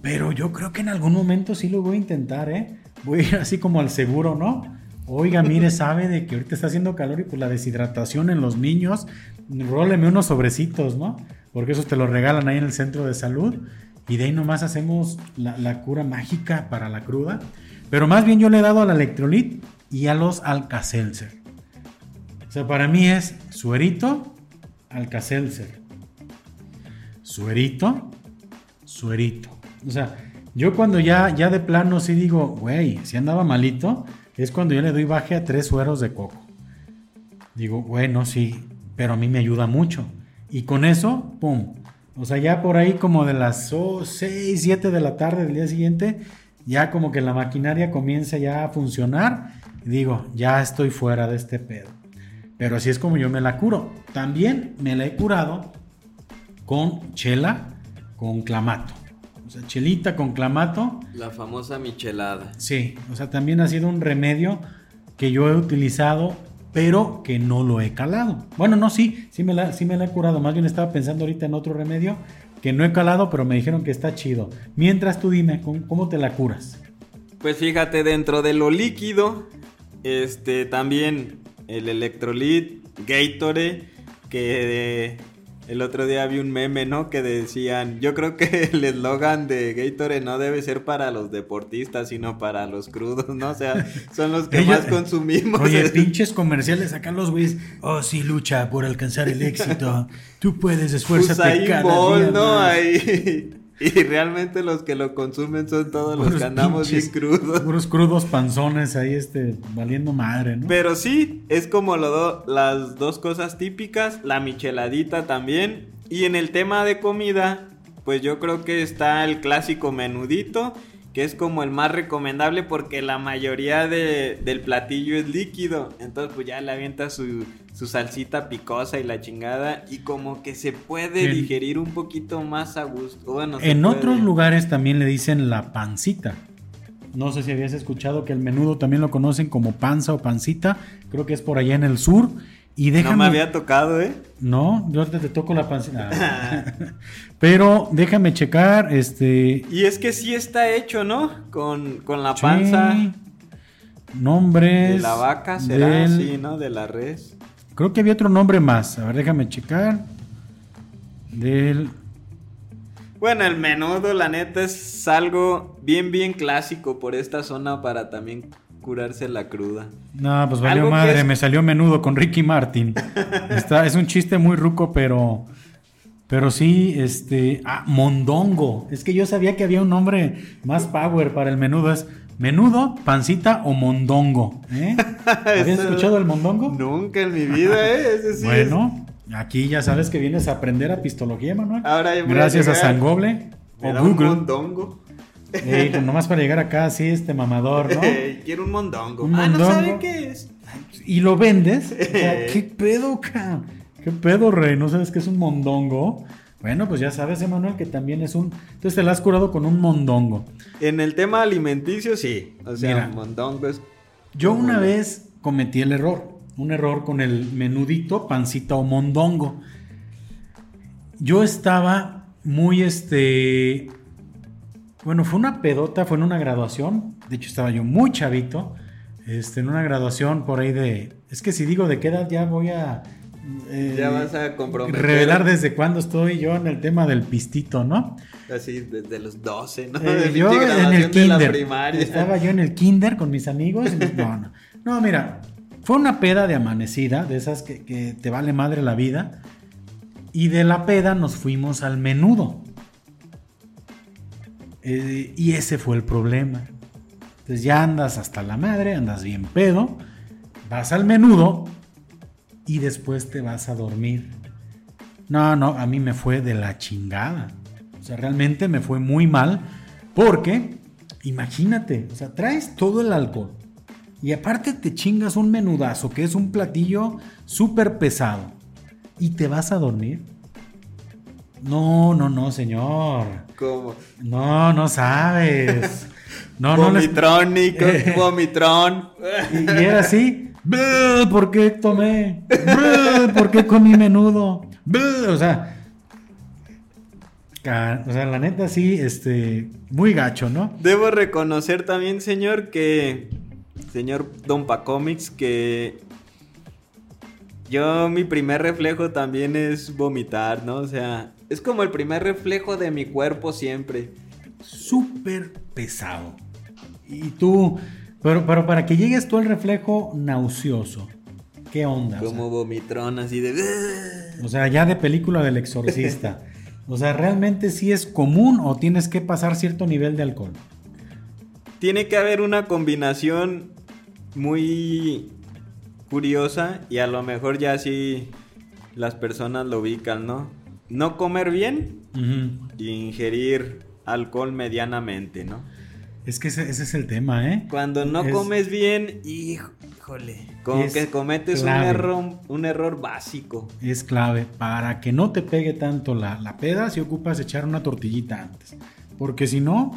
pero yo creo que en algún momento sí lo voy a intentar, ¿eh? Voy a ir así como al seguro, ¿no? Oiga, mire, *laughs* sabe de que ahorita está haciendo calor y pues la deshidratación en los niños, róleme unos sobrecitos, ¿no? Porque esos te los regalan ahí en el centro de salud y de ahí nomás hacemos la, la cura mágica para la cruda. Pero más bien yo le he dado al electrolit y a los Alcacelser. O sea, para mí es suerito, Alcacelser. Suerito, suerito. O sea, yo cuando ya, ya de plano sí digo, güey, si andaba malito, es cuando yo le doy baje a tres sueros de coco. Digo, bueno, sí, pero a mí me ayuda mucho. Y con eso, pum. O sea, ya por ahí como de las 6, 7 de la tarde del día siguiente, ya como que la maquinaria comienza ya a funcionar digo, ya estoy fuera de este pedo. Pero así es como yo me la curo. También me la he curado con chela, con clamato. O sea, chelita con clamato. La famosa michelada. Sí, o sea, también ha sido un remedio que yo he utilizado, pero que no lo he calado. Bueno, no, sí, sí me la, sí me la he curado. Más bien estaba pensando ahorita en otro remedio que no he calado, pero me dijeron que está chido. Mientras tú dime, ¿cómo te la curas? Pues fíjate, dentro de lo líquido, este, también el Electrolit, Gatorade, que el otro día vi un meme, ¿no? Que decían, yo creo que *laughs* el eslogan de Gatorade no debe ser para los deportistas, sino para los crudos, ¿no? O sea, son los que más consumimos. Oye, *laughs* pinches comerciales acá los güeyes, oh sí, lucha por alcanzar el éxito. Tú puedes, esfuérzate ahí cada ¿no? Ahí Y realmente los que lo consumen son todos los que andamos bien crudos. Puros crudos panzones ahí, este, valiendo madre, ¿no? Pero sí, es como lo las dos cosas típicas, la micheladita también. Y en el tema de comida, pues yo creo que está el clásico menudito que es como el más recomendable porque la mayoría de, del platillo es líquido. Entonces pues ya le avienta su, su salsita picosa y la chingada y como que se puede digerir un poquito más a gusto. Bueno, en otros lugares también le dicen la pancita. No sé si habías escuchado que el menudo también lo conocen como panza o pancita. Creo que es por allá en el sur. Y déjame... No me había tocado, ¿eh? No, yo te, te toco la pancita. *laughs* *laughs* Pero déjame checar, este... Y es que sí está hecho, ¿no? Con, la panza. Nombres... De la vaca será, sí, ¿no? De la res. Creo que había otro nombre más. A ver, déjame checar. Del... Bueno, el menudo, la neta, es algo bien, bien clásico por esta zona para también curarse la cruda. No, pues valió madre, me salió menudo con Ricky Martin. Está, es un chiste muy ruco, pero. Pero sí, este. Ah, mondongo. Es que yo sabía que había un nombre más power para el menudo. Es menudo, pancita o mondongo. ¿eh? *laughs* ¿Habías escuchado el mondongo? Nunca en mi vida, ¿eh? bueno, aquí ya sabes que vienes a aprender a pistología, Manuel. Gracias a, Sangoble o Google. mondongo. Ey, pues nomás para llegar acá así, este mamador, ¿no? *laughs* Quiero un mondongo. ah, no sabe qué es. Y lo vendes. O sea, *laughs* ¿qué pedo, cabrón? ¿Qué pedo, rey? ¿No sabes qué es un mondongo? Bueno, pues ya sabes, Emanuel, que también es un. Entonces te lo has curado con un mondongo. En el tema alimenticio, sí. O sea, mondongo es. Yo una vez cometí el error. Un error con el menudito, pancita o mondongo. Yo estaba muy este bueno, fue una pedota, fue en una graduación. De hecho, estaba yo muy chavito. Este, en una graduación por ahí de. Es que si digo de qué edad ya voy a. Eh, ya vas a comprometer. Revelar desde cuándo estoy yo en el tema del pistito, ¿no? Así, desde los 12, ¿no? Eh, yo en el kinder. Estaba yo en el kinder con mis amigos. no, no. No, mira, fue una peda de amanecida, de esas que, que te vale madre la vida. Y de la peda nos fuimos al menudo. Eh, y ese fue el problema. Entonces ya andas hasta la madre, andas bien pedo, vas al menudo y después te vas a dormir. No, no, a mí me fue de la chingada. O sea, realmente me fue muy mal porque, imagínate, o sea, traes todo el alcohol y aparte te chingas un menudazo que es un platillo súper pesado y te vas a dormir. No, no, no, señor. ¿Cómo? No, no sabes. No, vomitrón, Nico, vomitrón. Y, era así. ¿Por qué tomé? ¿Por qué comí menudo? O sea, o sea, la neta sí, este, muy gacho, ¿no? Debo reconocer también, señor, que, señor Don Pacomics, que yo mi primer reflejo también es vomitar, ¿no? O sea, es como el primer reflejo de mi cuerpo siempre. Súper pesado. Y tú, pero, pero para que llegues tú al reflejo nauseoso, ¿qué onda? Como vomitrón así de... O sea, ya de película del exorcista. *laughs* o sea, ¿realmente sí es común o tienes que pasar cierto nivel de alcohol? Tiene que haber una combinación muy curiosa y a lo mejor ya sí las personas lo ubican, ¿no? No comer bien y ingerir alcohol medianamente, ¿no? Es que ese, es el tema, ¿eh? Cuando no comes bien, híjole, como que cometes un error, un error básico. Es clave. Para que no te pegue tanto la, la peda, si ocupas echar una tortillita antes. Porque si no,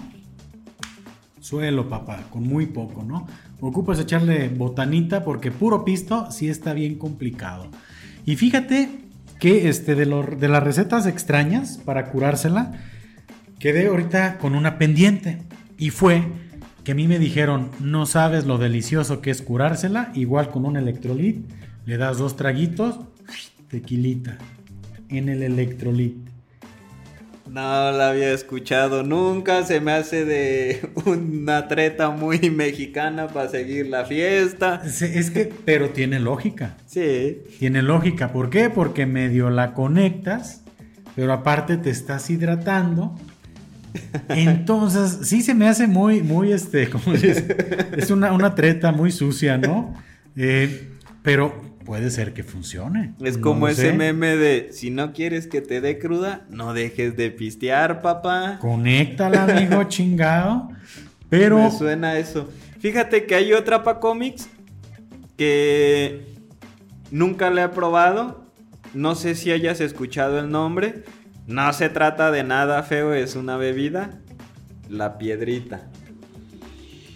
suelo, papá, con muy poco, ¿no? Ocupas echarle botanita porque puro pisto sí está bien complicado. Y fíjate que este, de, de las recetas extrañas para curársela, quedé ahorita con una pendiente. Y fue que a mí me dijeron, no sabes lo delicioso que es curársela, igual con un electrolit, le das dos traguitos, tequilita, en el electrolit. No la había escuchado nunca, se me hace de *laughs* una treta muy mexicana para seguir la fiesta. Es que, pero tiene lógica. Sí. Tiene lógica, ¿por qué? Porque medio la conectas, pero aparte te estás hidratando *laughs* Entonces, sí se me hace muy, muy, este, *laughs* como dices, es una, una treta muy sucia, ¿no? Eh, pero puede ser que funcione. Es como ese sé. meme de si no quieres que te dé cruda, no dejes de pistear, papá. Conéctala, amigo, *laughs* chingado. Pero, Me suena eso. Fíjate que hay otra pa cómics que nunca la he probado. No sé si hayas escuchado el nombre. No se trata de nada feo, es una bebida. La piedrita.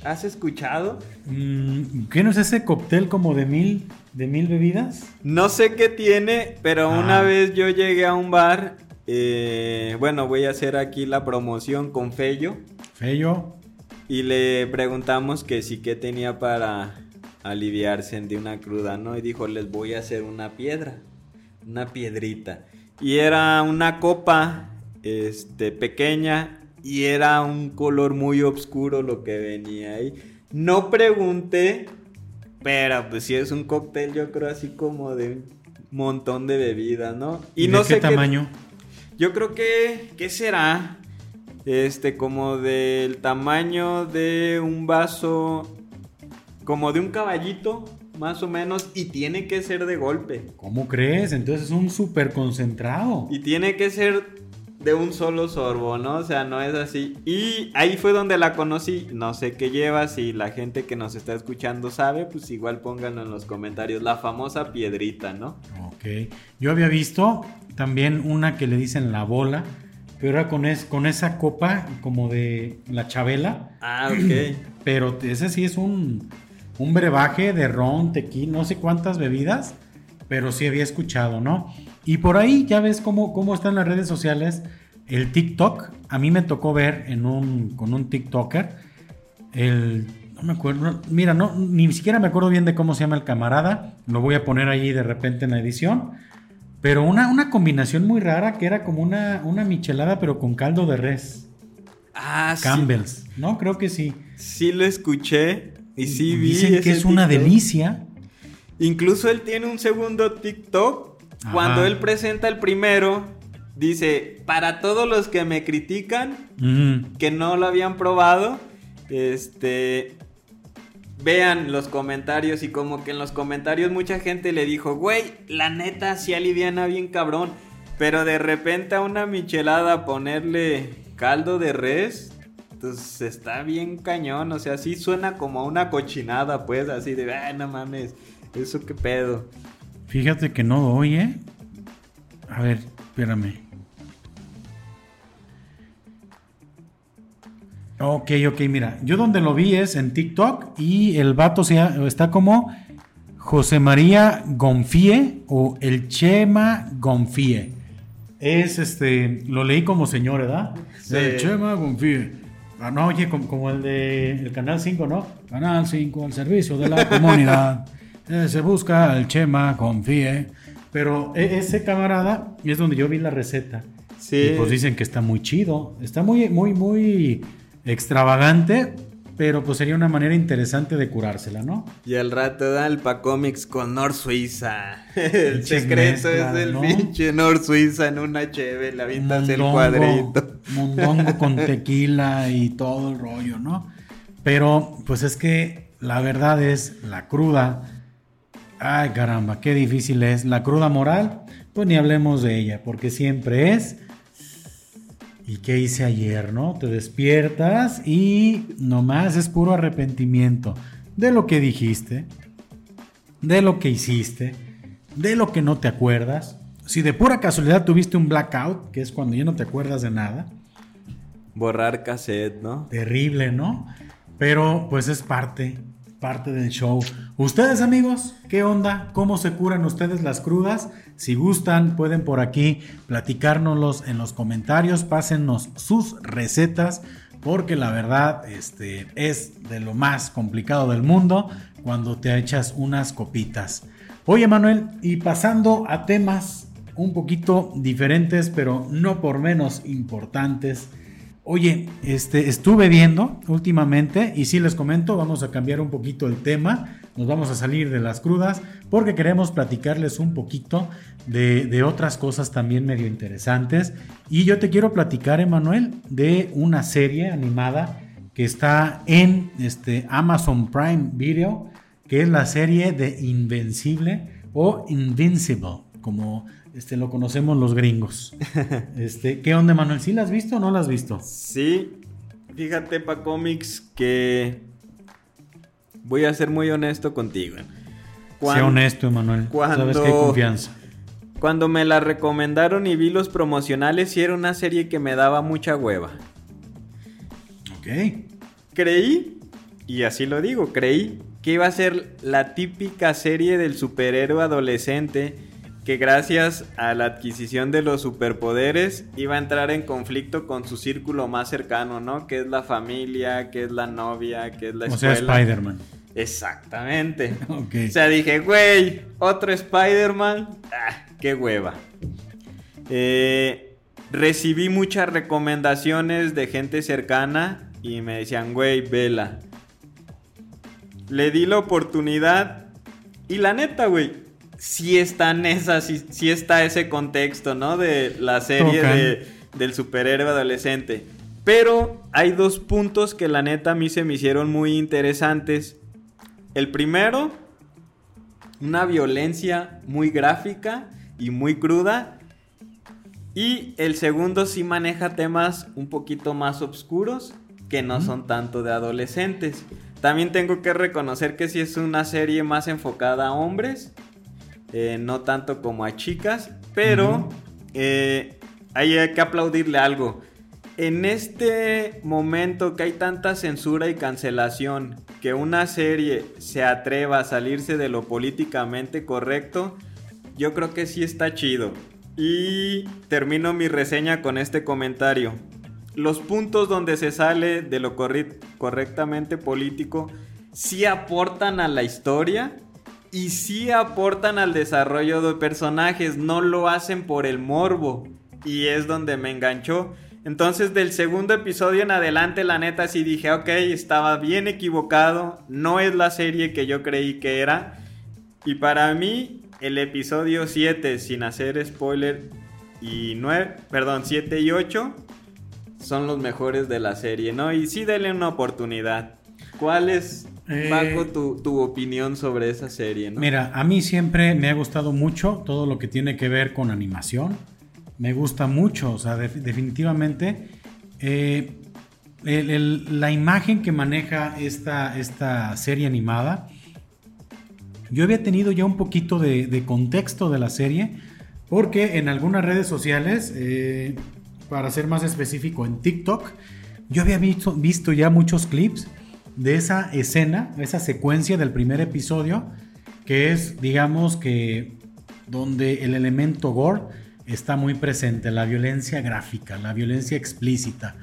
¿Has escuchado? Mm, ¿qué no es ese cóctel como de mil, de mil bebidas? No sé qué tiene, pero Ah. una vez yo llegué a un bar. eh, bueno, voy a hacer aquí la promoción con Fello. Fello. Y le preguntamos que sí que tenía para aliviarse de una cruda, ¿no? Y dijo, les voy a hacer una piedra, una piedrita. Y era una copa, este, pequeña, y era un color muy oscuro lo que venía ahí. No pregunté, pero pues si es un cóctel, yo creo así como de un montón de bebidas, ¿no? ¿Y, no de qué sé tamaño? yo creo que, ¿qué será? Este, como del tamaño de un vaso, como de un caballito, más o menos, y tiene que ser de golpe. ¿Cómo crees? Entonces es un súper concentrado. Y tiene que ser de un solo sorbo, ¿no? O sea, no es así. Y ahí fue donde la conocí. No sé qué lleva, si la gente que nos está escuchando sabe, pues igual pónganlo en los comentarios. La famosa piedrita, ¿no? Ok. Yo había visto también una que le dicen la bola, pero era con, es, con esa copa como de la chabela. Ah, ok. *clears throat* Pero ese sí es un, un brebaje de ron, tequila, no sé cuántas bebidas, pero sí había escuchado, ¿no? Y por ahí ya ves cómo, cómo están las redes sociales. El TikTok, a mí me tocó ver en un, con un TikToker, el, no me acuerdo, mira, no, ni siquiera me acuerdo bien de cómo se llama el camarada, lo voy a poner ahí de repente en la edición, pero una, una combinación muy rara que era como una, una michelada pero con caldo de res, Ah, sí. Campbell's, ¿no? Creo que sí. Sí lo escuché y sí vi. Dicen que es una delicia. Incluso él tiene un segundo TikTok. Ajá. Cuando él presenta el primero, dice, para todos los que me critican, que no lo habían probado, este... Vean los comentarios y como que en los comentarios mucha gente le dijo, güey, la neta sí aliviana bien cabrón, pero de repente a una michelada ponerle caldo de res, pues está bien cañón, o sea, sí suena como a una cochinada, pues, así de, ay, no mames, eso qué pedo. Fíjate que no doy, ¿eh? A ver, espérame. Ok, ok, mira. Yo donde lo vi es en TikTok y el vato se llama- está como José María Gonfie o el Chema Gonfie. Es este, lo leí como señor, ¿verdad? Sí. El Chema Gonfie. Ah, no, oye, como, como el de el Canal 5, ¿no? Canal 5, al servicio de la comunidad. *laughs* Eh, se busca el Chema Confíe. Pero e- ese camarada es donde yo vi la receta. Sí. Y pues dicen que está muy chido. Está muy, muy, muy extravagante. Pero pues sería una manera interesante de curársela, ¿no? Y al rato da el Pacomics con Nor Suiza. *laughs* El secreto es el ¿no? pinche Nor Suiza en una cheve, le avientas el cuadrito. Mondongo con *laughs* tequila y todo el rollo, ¿no? Pero pues es que la verdad es la cruda. Ay, caramba, qué difícil es. La cruda moral, pues ni hablemos de ella, porque siempre es. ¿Y qué hice ayer, no? Te despiertas y nomás es puro arrepentimiento de lo que dijiste, de lo que hiciste, de lo que no te acuerdas. Si de pura casualidad tuviste un blackout, que es cuando ya no te acuerdas de nada, Borrar cassette, ¿no? terrible, ¿no? Pero pues es parte, parte del show. Ustedes amigos, ¿qué onda? ¿Cómo se curan ustedes las crudas? Si gustan, pueden por aquí platicárnoslos en los comentarios, pásennos sus recetas, porque la verdad este, es de lo más complicado del mundo cuando te echas unas copitas. Oye Manuel, y pasando a temas un poquito diferentes, pero no por menos importantes. Oye, este, estuve viendo últimamente y sí les comento, vamos a cambiar un poquito el tema nos vamos a salir de las crudas porque queremos platicarles un poquito de, otras cosas también medio interesantes. Y yo te quiero platicar, Emanuel, de una serie animada que está en este, Amazon Prime Video, que es la serie de Invencible o Invincible, como este, lo conocemos los gringos. *laughs* Este, ¿Qué onda, Manuel? ¿Sí la has visto o no la has visto? Sí, fíjate, pa cómics, que voy a ser muy honesto contigo. sea honesto, Emanuel. Sabes que hay confianza. Cuando me la recomendaron y vi los promocionales, sí era una serie que me daba mucha hueva. Ok. Creí, y así lo digo, creí que iba a ser la típica serie del superhéroe adolescente que gracias a la adquisición de los superpoderes iba a entrar en conflicto con su círculo más cercano, ¿no? Que es la familia, que es la novia, que es la escuela. O sea, Spider-Man. Exactamente. *laughs* O sea, dije, güey, otro Spider-Man. Ah, qué hueva. Eh, recibí muchas recomendaciones de gente cercana y me decían, güey, vela. Le di la oportunidad y la neta, güey, sí está en esa, sí, está ese contexto, ¿no? De la serie de, del superhéroe adolescente. Pero hay dos puntos que la neta a mí se me hicieron muy interesantes. El primero, una violencia muy gráfica y muy cruda. Y el segundo sí maneja temas un poquito más oscuros que no son tanto de adolescentes. También tengo que reconocer que sí es una serie más enfocada a hombres eh, no tanto como a chicas, pero eh, hay que aplaudirle algo. En este momento que hay tanta censura y cancelación, que una serie se atreva a salirse de lo políticamente correcto, yo creo que sí está chido. Y termino mi reseña con este comentario. Los puntos donde se sale de lo correctamente político sí aportan a la historia y sí aportan al desarrollo de personajes, no lo hacen por el morbo. Y es donde me enganchó. Entonces del segundo episodio en adelante, la neta sí dije, ok, estaba bien equivocado, no es la serie que yo creí que era. Y para mí, el episodio 7, sin hacer spoiler, y 9, perdón, 7 y 8, son los mejores de la serie, ¿no? Y sí, denle una oportunidad. ¿Cuál es Paco, eh, tu, opinión sobre esa serie, ¿no? Mira, a mí siempre me ha gustado mucho todo lo que tiene que ver con animación. Me gusta mucho, o sea, definitivamente. Eh, la imagen que maneja esta, esta serie animada, yo había tenido ya un poquito de, contexto de la serie, porque en algunas redes sociales, eh, para ser más específico, en TikTok, yo había visto, visto ya muchos clips de esa escena, esa secuencia del primer episodio, que es, digamos que, donde el elemento gore está muy presente, la violencia gráfica, la violencia explícita.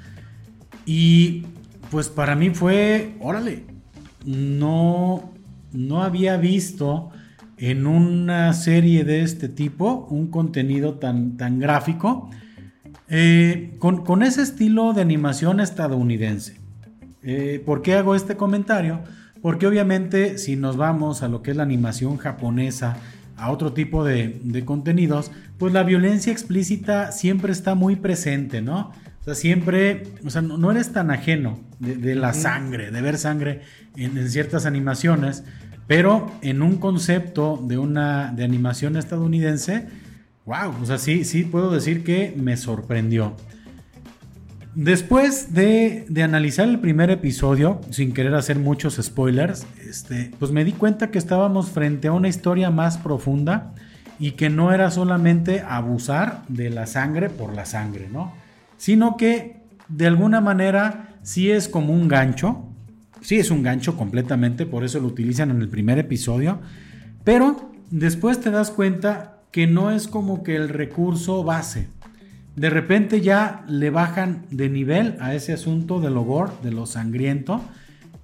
Y pues para mí fue, órale, no, no había visto en una serie de este tipo un contenido tan, tan gráfico eh, con, con ese estilo de animación estadounidense. Eh, ¿Por qué hago este comentario? Porque obviamente si nos vamos a lo que es la animación japonesa, a otro tipo de, contenidos, pues la violencia explícita siempre está muy presente, ¿no? O sea, siempre, o sea, no, eres tan ajeno de, la sangre, de ver sangre en, ciertas animaciones, pero en un concepto de una de animación estadounidense, wow, o sea, sí, sí puedo decir que me sorprendió. Después de, analizar el primer episodio, sin querer hacer muchos spoilers, este, pues me di cuenta que estábamos frente a una historia más profunda y que no era solamente abusar de la sangre por la sangre, ¿no? Sino que de alguna manera sí es como un gancho, sí es un gancho completamente, por eso lo utilizan en el primer episodio, pero después te das cuenta que no es como que el recurso base de repente ya le bajan de nivel a ese asunto del gore, de lo sangriento,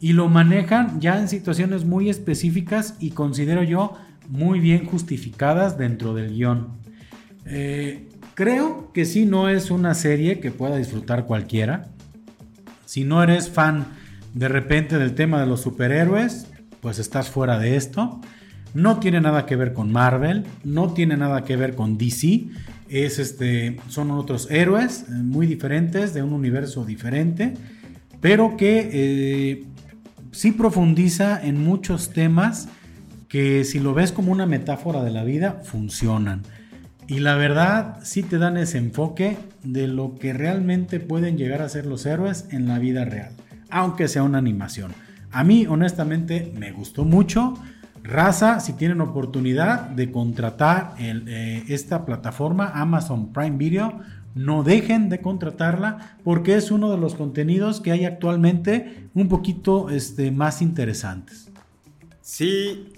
y lo manejan ya en situaciones muy específicas y considero yo muy bien justificadas dentro del guion. Eh, creo que sí no es una serie que pueda disfrutar cualquiera. Si no eres fan de repente del tema de los superhéroes, pues estás fuera de esto. No tiene nada que ver con Marvel, no tiene nada que ver con DC. Es este, son otros héroes eh, muy diferentes, de un universo diferente, pero que eh, sí profundiza en muchos temas que si lo ves como una metáfora de la vida, funcionan. Y la verdad, sí te dan ese enfoque de lo que realmente pueden llegar a ser los héroes en la vida real, aunque sea una animación. A mí, honestamente, me gustó mucho. Raza, si tienen oportunidad de contratar eh, esta plataforma Amazon Prime Video, no dejen de contratarla porque es uno de los contenidos que hay actualmente un poquito este, más interesantes. Sí,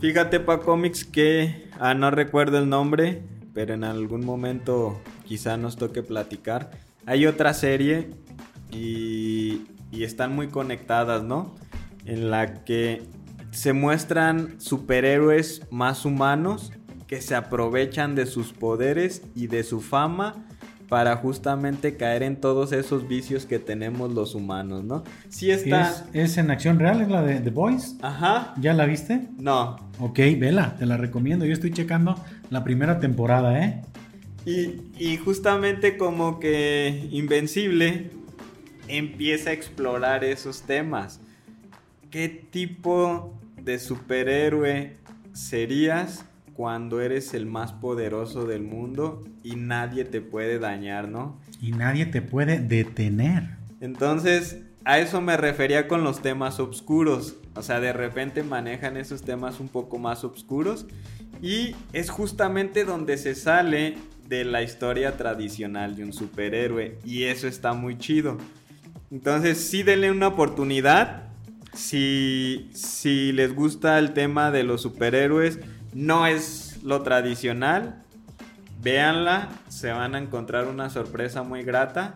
fíjate pa cómics que ah, no recuerdo el nombre, pero en algún momento quizá nos toque platicar. Hay otra serie y están muy conectadas, ¿no? En la que se muestran superhéroes más humanos que se aprovechan de sus poderes y de su fama para justamente caer en todos esos vicios que tenemos los humanos, ¿no? Sí está... ¿Es, en acción real? ¿Es la de The Boys? Ajá. ¿Ya la viste? No. Ok, vela, te la recomiendo. Yo estoy checando la primera temporada, ¿eh? Y, y justamente como que Invencible empieza a explorar esos temas. ¿Qué tipo de superhéroe serías cuando eres el más poderoso del mundo y nadie te puede dañar, ¿no? Y nadie te puede detener. Entonces, a eso me refería con los temas oscuros. O sea, de repente manejan esos temas un poco más oscuros y es justamente donde se sale de la historia tradicional de un superhéroe y eso está muy chido. Entonces, sí denle una oportunidad si, si les gusta el tema de los superhéroes, no es lo tradicional. Véanla, se van a encontrar una sorpresa muy grata.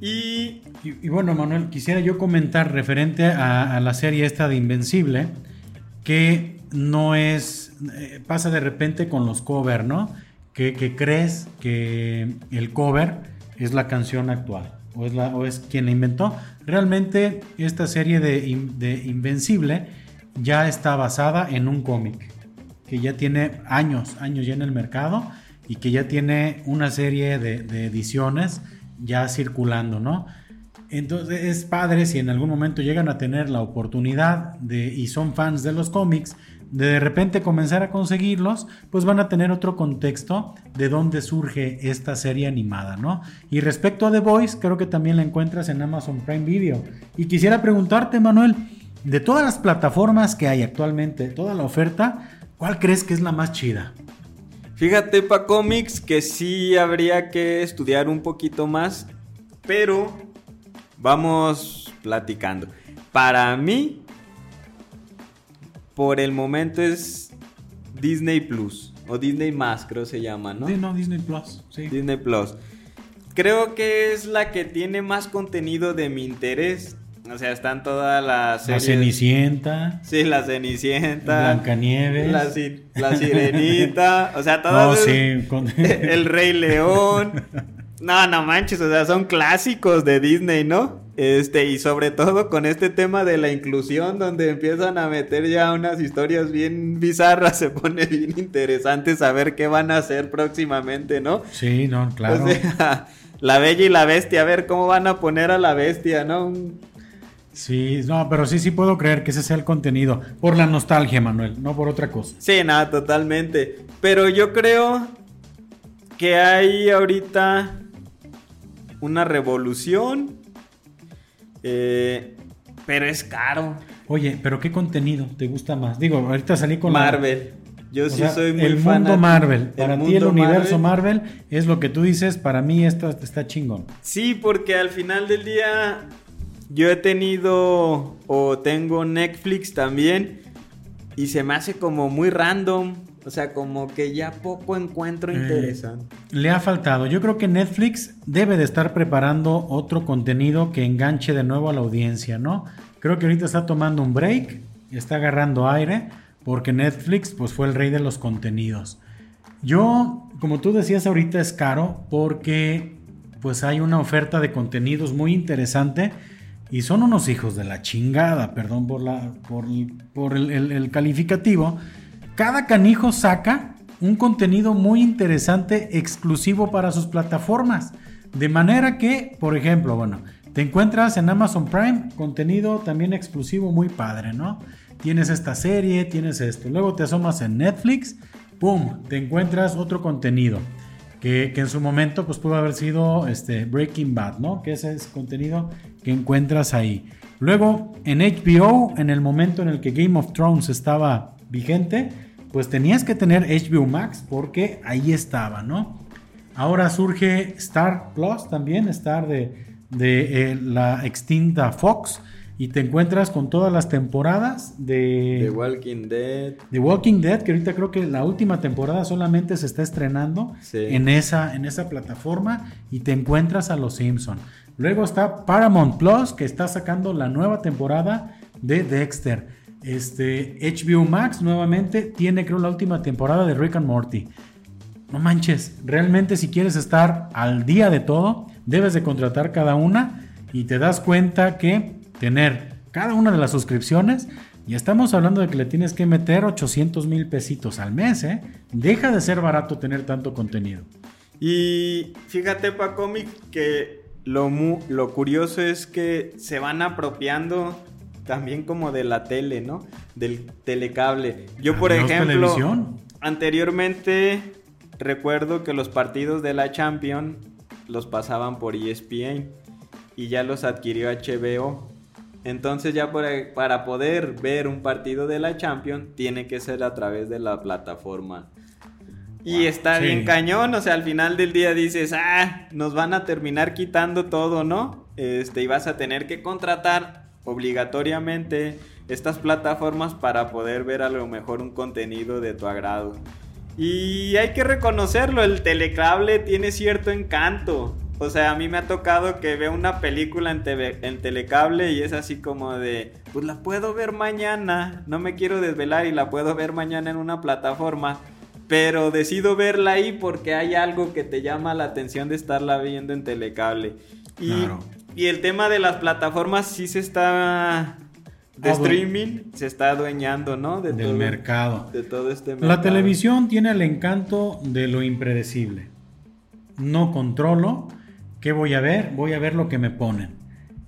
Y, y, bueno, Manuel, quisiera yo comentar referente a, la serie esta de Invencible, que no es, eh, pasa de repente con los covers, ¿no? Que, que, crees que el cover es la canción actual o es, quien la inventó. Realmente esta serie de, Invencible ya está basada en un cómic que ya tiene años, años ya en el mercado y que ya tiene una serie de, de ediciones ya circulando, ¿no? Entonces es padre si en algún momento llegan a tener la oportunidad de, y son fans de los cómics, de repente comenzar a conseguirlos, pues van a tener otro contexto de dónde surge esta serie animada, ¿no? Y respecto a The Voice, creo que también la encuentras en Amazon Prime Video. Y quisiera preguntarte, Manuel, de todas las plataformas que hay actualmente, toda la oferta, ¿cuál crees que es la más chida? Fíjate, pa cómics, que sí habría que estudiar un poquito más, pero vamos platicando. Para mí, por el momento es Disney Plus o Disney Más, creo se llama, ¿no? Sí, no, Disney Plus, sí. Disney Plus. Creo que es la que tiene más contenido de mi interés. O sea, están todas las series. La Cenicienta. Sí, la Cenicienta. Blancanieves. La, la Sirenita. o sea, todas. sí. *laughs* El Rey León. *laughs* No, no manches, o sea, son clásicos de Disney, ¿no? Este, y sobre todo con este tema de la inclusión, donde empiezan a meter ya unas historias bien bizarras, *laughs* se pone bien interesante saber qué van a hacer próximamente, ¿no? Sí, no, claro. O sea, la bella y la bestia, a ver cómo van a poner a la bestia, ¿no? Sí, no, pero sí, sí puedo creer que ese sea el contenido. Por la nostalgia, Manuel, no por otra cosa. Sí, nada, totalmente. Pero yo creo que hay ahorita una revolución eh, pero es caro. Oye, pero ¿qué contenido te gusta más? Digo, ahorita salí con Marvel. Yo sí soy muy El mundo Marvel. Para ti el universo Marvel. es lo que tú dices, para mí esto está chingón. Sí, porque al final del día yo he tenido o tengo Netflix también y se me hace como muy random. O sea, como que ya poco encuentro eh, interesante. Le ha faltado. Yo creo que Netflix debe de estar preparando otro contenido que enganche de nuevo a la audiencia, ¿no? Creo que ahorita está tomando un break, está agarrando aire, porque Netflix pues fue el rey de los contenidos. Yo, como tú decías ahorita, es caro porque pues hay una oferta de contenidos muy interesante Y son unos hijos de la chingada, perdón por, la, por, por el, el calificativo. Cada canijo saca un contenido muy interesante exclusivo para sus plataformas. De manera que, por ejemplo, bueno, te encuentras en Amazon Prime contenido también exclusivo muy padre, ¿no? Tienes esta serie, tienes esto. Luego te asomas en Netflix, ¡pum! Te encuentras otro contenido. Que, en su momento pues pudo haber sido este, Breaking Bad, ¿no? Que ese es contenido que encuentras ahí. Luego en HBO, en el momento en el que Game of Thrones estaba vigente, pues tenías que tener HBO Max porque ahí estaba, ¿no? Ahora surge Star Plus también, Star de, de eh, la extinta Fox y te encuentras con todas las temporadas de The Walking Dead. The Walking Dead, que ahorita creo que la última temporada solamente se está estrenando en, esa, en esa plataforma y te encuentras a Los Simpson. Luego está Paramount Plus, que está sacando la nueva temporada de Dexter. Este, HBO Max nuevamente tiene creo la última temporada de Rick and Morty. No manches, realmente si quieres estar al día de todo, debes de contratar cada una y te das cuenta que tener cada una de las suscripciones, y estamos hablando de que le tienes que meter 800 mil pesitos al mes, ¿eh? Deja de ser barato tener tanto contenido. Y fíjate, Pacomic, que lo, lo curioso es que se van apropiando también como de la tele, ¿no? Del telecable. Yo, por ejemplo, anteriormente recuerdo que los partidos de la Champions los pasaban por ESPN y ya los adquirió HBO. Entonces ya para poder ver un partido de la Champions tiene que ser a través de la plataforma. Y está bien cañón, o sea, al final del día dices, ah, nos van a terminar quitando todo, ¿no? Este, y vas a tener que contratar obligatoriamente estas plataformas para poder ver a lo mejor un contenido de tu agrado. Y hay que reconocerlo, el telecable tiene cierto encanto. O sea, a mí me ha tocado que veo una película en, telecable y es así como de, pues la puedo ver mañana, no me quiero desvelar y la puedo ver mañana en una plataforma, pero decido verla ahí porque hay algo que te llama la atención de estarla viendo en telecable. Y, y el tema de las plataformas sí se está de streaming se está adueñando, ¿no? De Del mercado. De todo este mercado. La televisión tiene el encanto de lo impredecible. No controlo qué voy a ver, voy a ver lo que me ponen.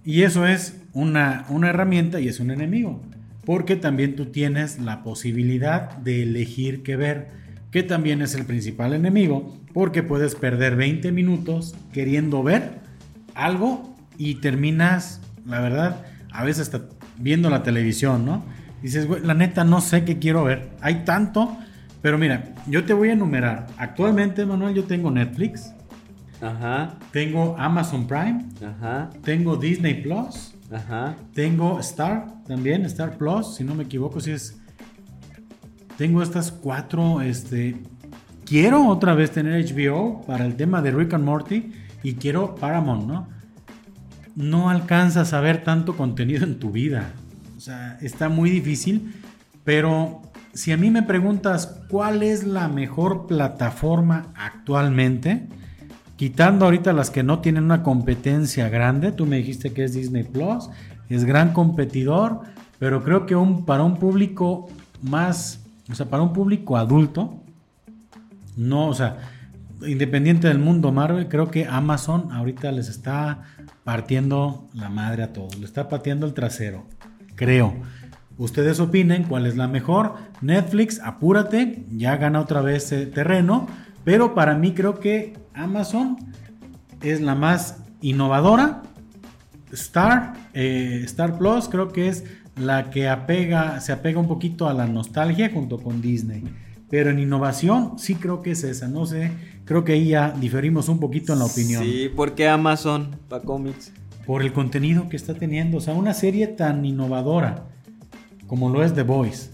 Y eso es una, una herramienta y es un enemigo. Porque también tú tienes la posibilidad de elegir qué ver, que también es el principal enemigo, porque puedes perder 20 minutos queriendo ver algo y terminas, la verdad, a veces hasta viendo la televisión, ¿no? Dices, güey, la neta no sé qué quiero ver. Hay tanto, pero mira, yo te voy a enumerar. Actualmente, Manuel, yo tengo Netflix. Ajá. Tengo Amazon Prime. Ajá. Tengo Disney Plus. Ajá. Tengo Star también, Star Plus, si no me equivoco, si es. Tengo estas cuatro, este. Quiero otra vez tener HBO para el tema de Rick and Morty y quiero Paramount, ¿no? No alcanzas a ver tanto contenido en tu vida. O sea, está muy difícil, pero si a mí me preguntas cuál es la mejor plataforma actualmente, quitando ahorita las que no tienen una competencia grande, tú me dijiste que es Disney Plus, es gran competidor, pero creo que para un público más, o sea, para un público adulto, no, o sea, independiente del mundo Marvel, creo que Amazon ahorita les está partiendo la madre a todos, le está pateando el trasero, creo. Ustedes opinen cuál es la mejor. Netflix, apúrate, ya gana otra vez terreno, pero para mí creo que Amazon es la más innovadora. Star, eh, Star Plus creo que es la que apega, se apega un poquito a la nostalgia junto con Disney. Pero en innovación sí creo que es esa. No sé, creo que ahí ya diferimos un poquito en la opinión. Sí, ¿por qué Amazon para cómics? Por el contenido que está teniendo. O sea, una serie tan innovadora como lo es The Voice.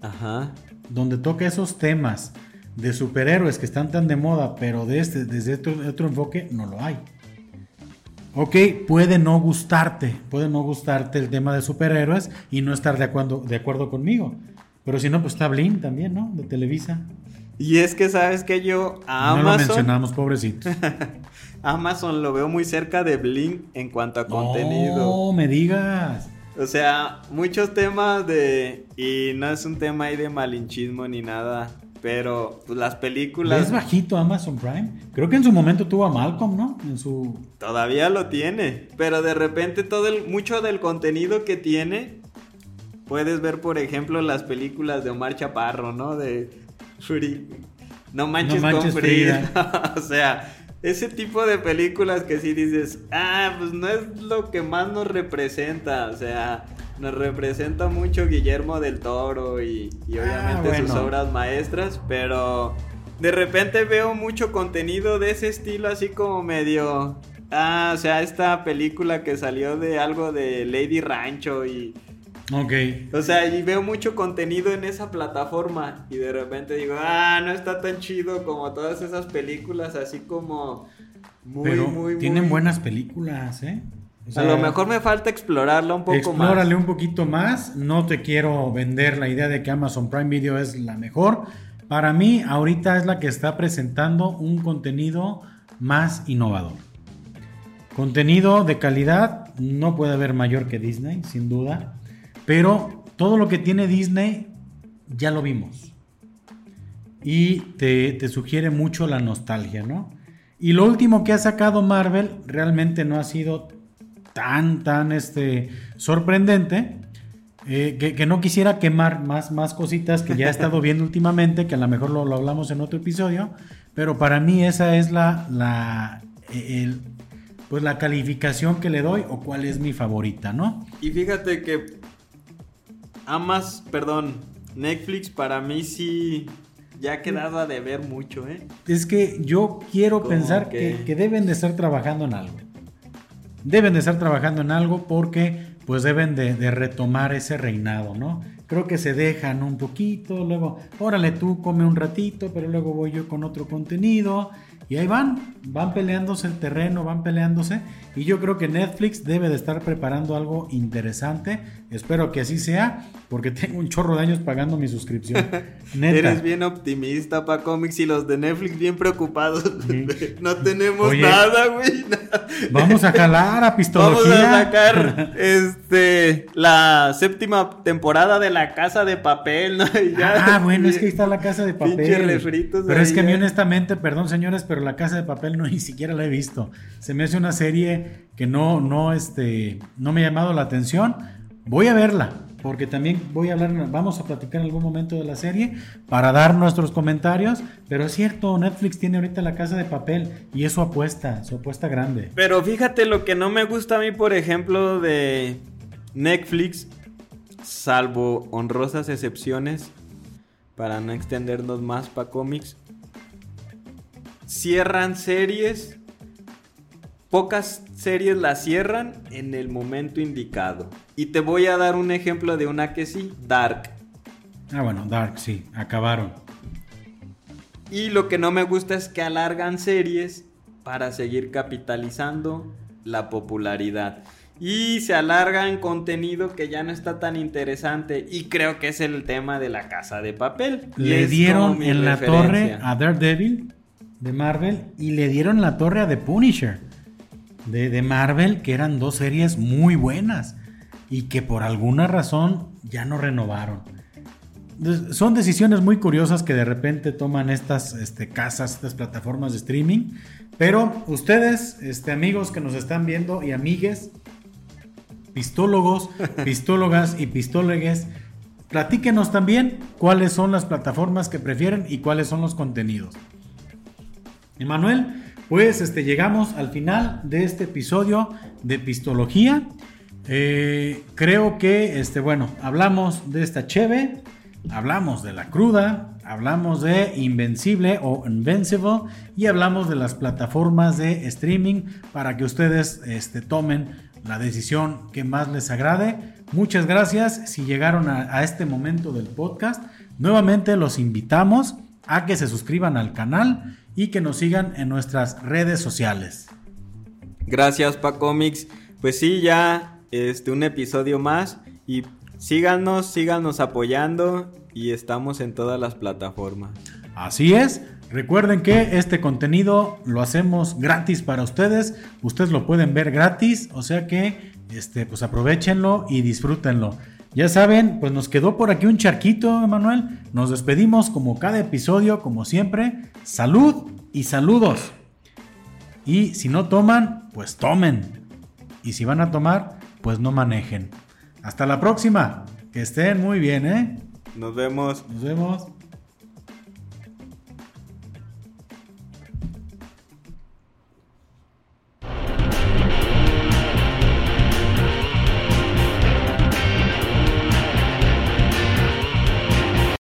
Ajá. Donde toca esos temas de superhéroes que están tan de moda, pero de este, desde otro, otro enfoque no lo hay. Ok, puede no gustarte, puede no gustarte el tema de superhéroes y no estar de acuerdo, de acuerdo conmigo. Pero si no, pues está Blin también, ¿no? De Televisa. Y es que sabes que yo a No lo Amazon, mencionamos, pobrecitos. *laughs* Amazon lo veo muy cerca de Blink en cuanto a contenido. No me digas. O sea, muchos temas de... Y no es un tema ahí de malinchismo ni nada. Pero pues, las películas... ¿Es bajito Amazon Prime? Creo que en su momento tuvo a Malcolm, ¿no? En su... Todavía lo tiene. Pero de repente todo el... Mucho del contenido que tiene... Puedes ver, por ejemplo, las películas de Omar Chaparro, ¿no? De... Free. No manches, No manches, con Frida. *laughs* o sea... Ese tipo de películas que sí dices, ah, pues no es lo que más nos representa, o sea, nos representa mucho Guillermo del Toro y, y obviamente bueno. sus obras maestras, pero de repente veo mucho contenido de ese estilo así como medio... Ah, o sea, esta película que salió de algo de Lady Rancho y... Ok. O sea, y veo mucho contenido en esa plataforma y de repente digo, ah, no está tan chido como todas esas películas así como... Muy, Pero muy, tienen muy- buenas películas, ¿eh? O a lo mejor me falta explorarla un poco Explórale más. un poquito más. No te quiero vender la idea de que Amazon Prime Video es la mejor. Para mí, ahorita es la que está presentando un contenido más innovador. Contenido de calidad, no puede haber mayor que Disney, sin duda. Pero todo lo que tiene Disney ya lo vimos. Y te, te sugiere mucho la nostalgia, ¿no? Y lo último que ha sacado Marvel realmente no ha sido tan, tan este, sorprendente. eh, que, que no quisiera quemar más, más cositas que ya he estado viendo *laughs* últimamente, que a lo mejor lo, lo hablamos en otro episodio. Pero para mí esa es la, la, el- pues la calificación que le doy o cuál es mi favorita, ¿no? Y fíjate que Amas, perdón, Netflix para mí sí ya ha quedado a deber mucho, ¿eh? Es que yo quiero ¿Cómo pensar que? que, que deben de estar trabajando en algo. Deben de estar trabajando en algo porque pues deben de, de retomar ese reinado, ¿no? Creo que se dejan un poquito, luego, órale tú, come un ratito, pero luego voy yo con otro contenido. Y ahí van, van peleándose el terreno, van peleándose. Y yo creo que Netflix debe de estar preparando algo interesante. Espero que así sea, porque tengo un chorro de años pagando mi suscripción. *laughs* Neta. Eres bien optimista, pa cómics y los de Netflix bien preocupados. Sí. *laughs* no tenemos Oye. nada, güey. *laughs* Vamos a jalar a Vamos pistología. a sacar este la séptima temporada de La Casa de Papel, ¿no? Ya- Ah, bueno, es que ahí está la casa de papel. Pinche refritos pero es que a mí ¿eh? honestamente, perdón señores, pero la casa de papel no *laughs* ni siquiera la he visto. Se me hace una serie que no, no, este, no me ha llamado la atención. Voy a verla, porque también voy a hablar, vamos a platicar en algún momento de la serie para dar nuestros comentarios. Pero es cierto, Netflix tiene ahorita la casa de papel y es su apuesta, su apuesta grande. Pero fíjate lo que no me gusta a mí, por ejemplo, de Netflix, salvo honrosas excepciones, para no extendernos más para cómics, cierran series, pocas series las cierran en el momento indicado. Y te voy a dar un ejemplo de una que sí, Dark. Ah, bueno, Dark, sí, acabaron. Y lo que no me gusta es que alargan series para seguir capitalizando la popularidad. Y se alarga en contenido que ya no está tan interesante. Y creo que es el tema de la casa de papel. Le dieron en la torre a Daredevil de Marvel y le dieron la torre a The Punisher de, de Marvel, que eran dos series muy buenas y que por alguna razón ya no renovaron. Son decisiones muy curiosas que de repente toman estas este, casas, estas plataformas de streaming. Pero ustedes, este, amigos que nos están viendo y amigues, pistólogos, *laughs* pistólogas y pistólogues, platíquenos también cuáles son las plataformas que prefieren y cuáles son los contenidos. Emanuel, pues este, llegamos al final de este episodio de Pistología. Eh, creo que, este, bueno, hablamos de esta cheve, hablamos de la cruda, hablamos de Invencible o Invincible y hablamos de las plataformas de streaming para que ustedes este, tomen la decisión que más les agrade. Muchas gracias si llegaron a, a este momento del podcast. Nuevamente los invitamos a que se suscriban al canal y que nos sigan en nuestras redes sociales. Gracias, Pa Comics. Pues sí, ya este un episodio más y síganos, síganos apoyando y estamos en todas las plataformas. Así es. Recuerden que este contenido lo hacemos gratis para ustedes. Ustedes lo pueden ver gratis, o sea que este, pues aprovechenlo y disfrútenlo. Ya saben, pues nos quedó por aquí un charquito, Emanuel. Nos despedimos como cada episodio, como siempre. Salud y saludos. Y si no toman, pues tomen. Y si van a tomar, pues no manejen. Hasta la próxima. Que estén muy bien, ¿eh? Nos vemos. Nos vemos.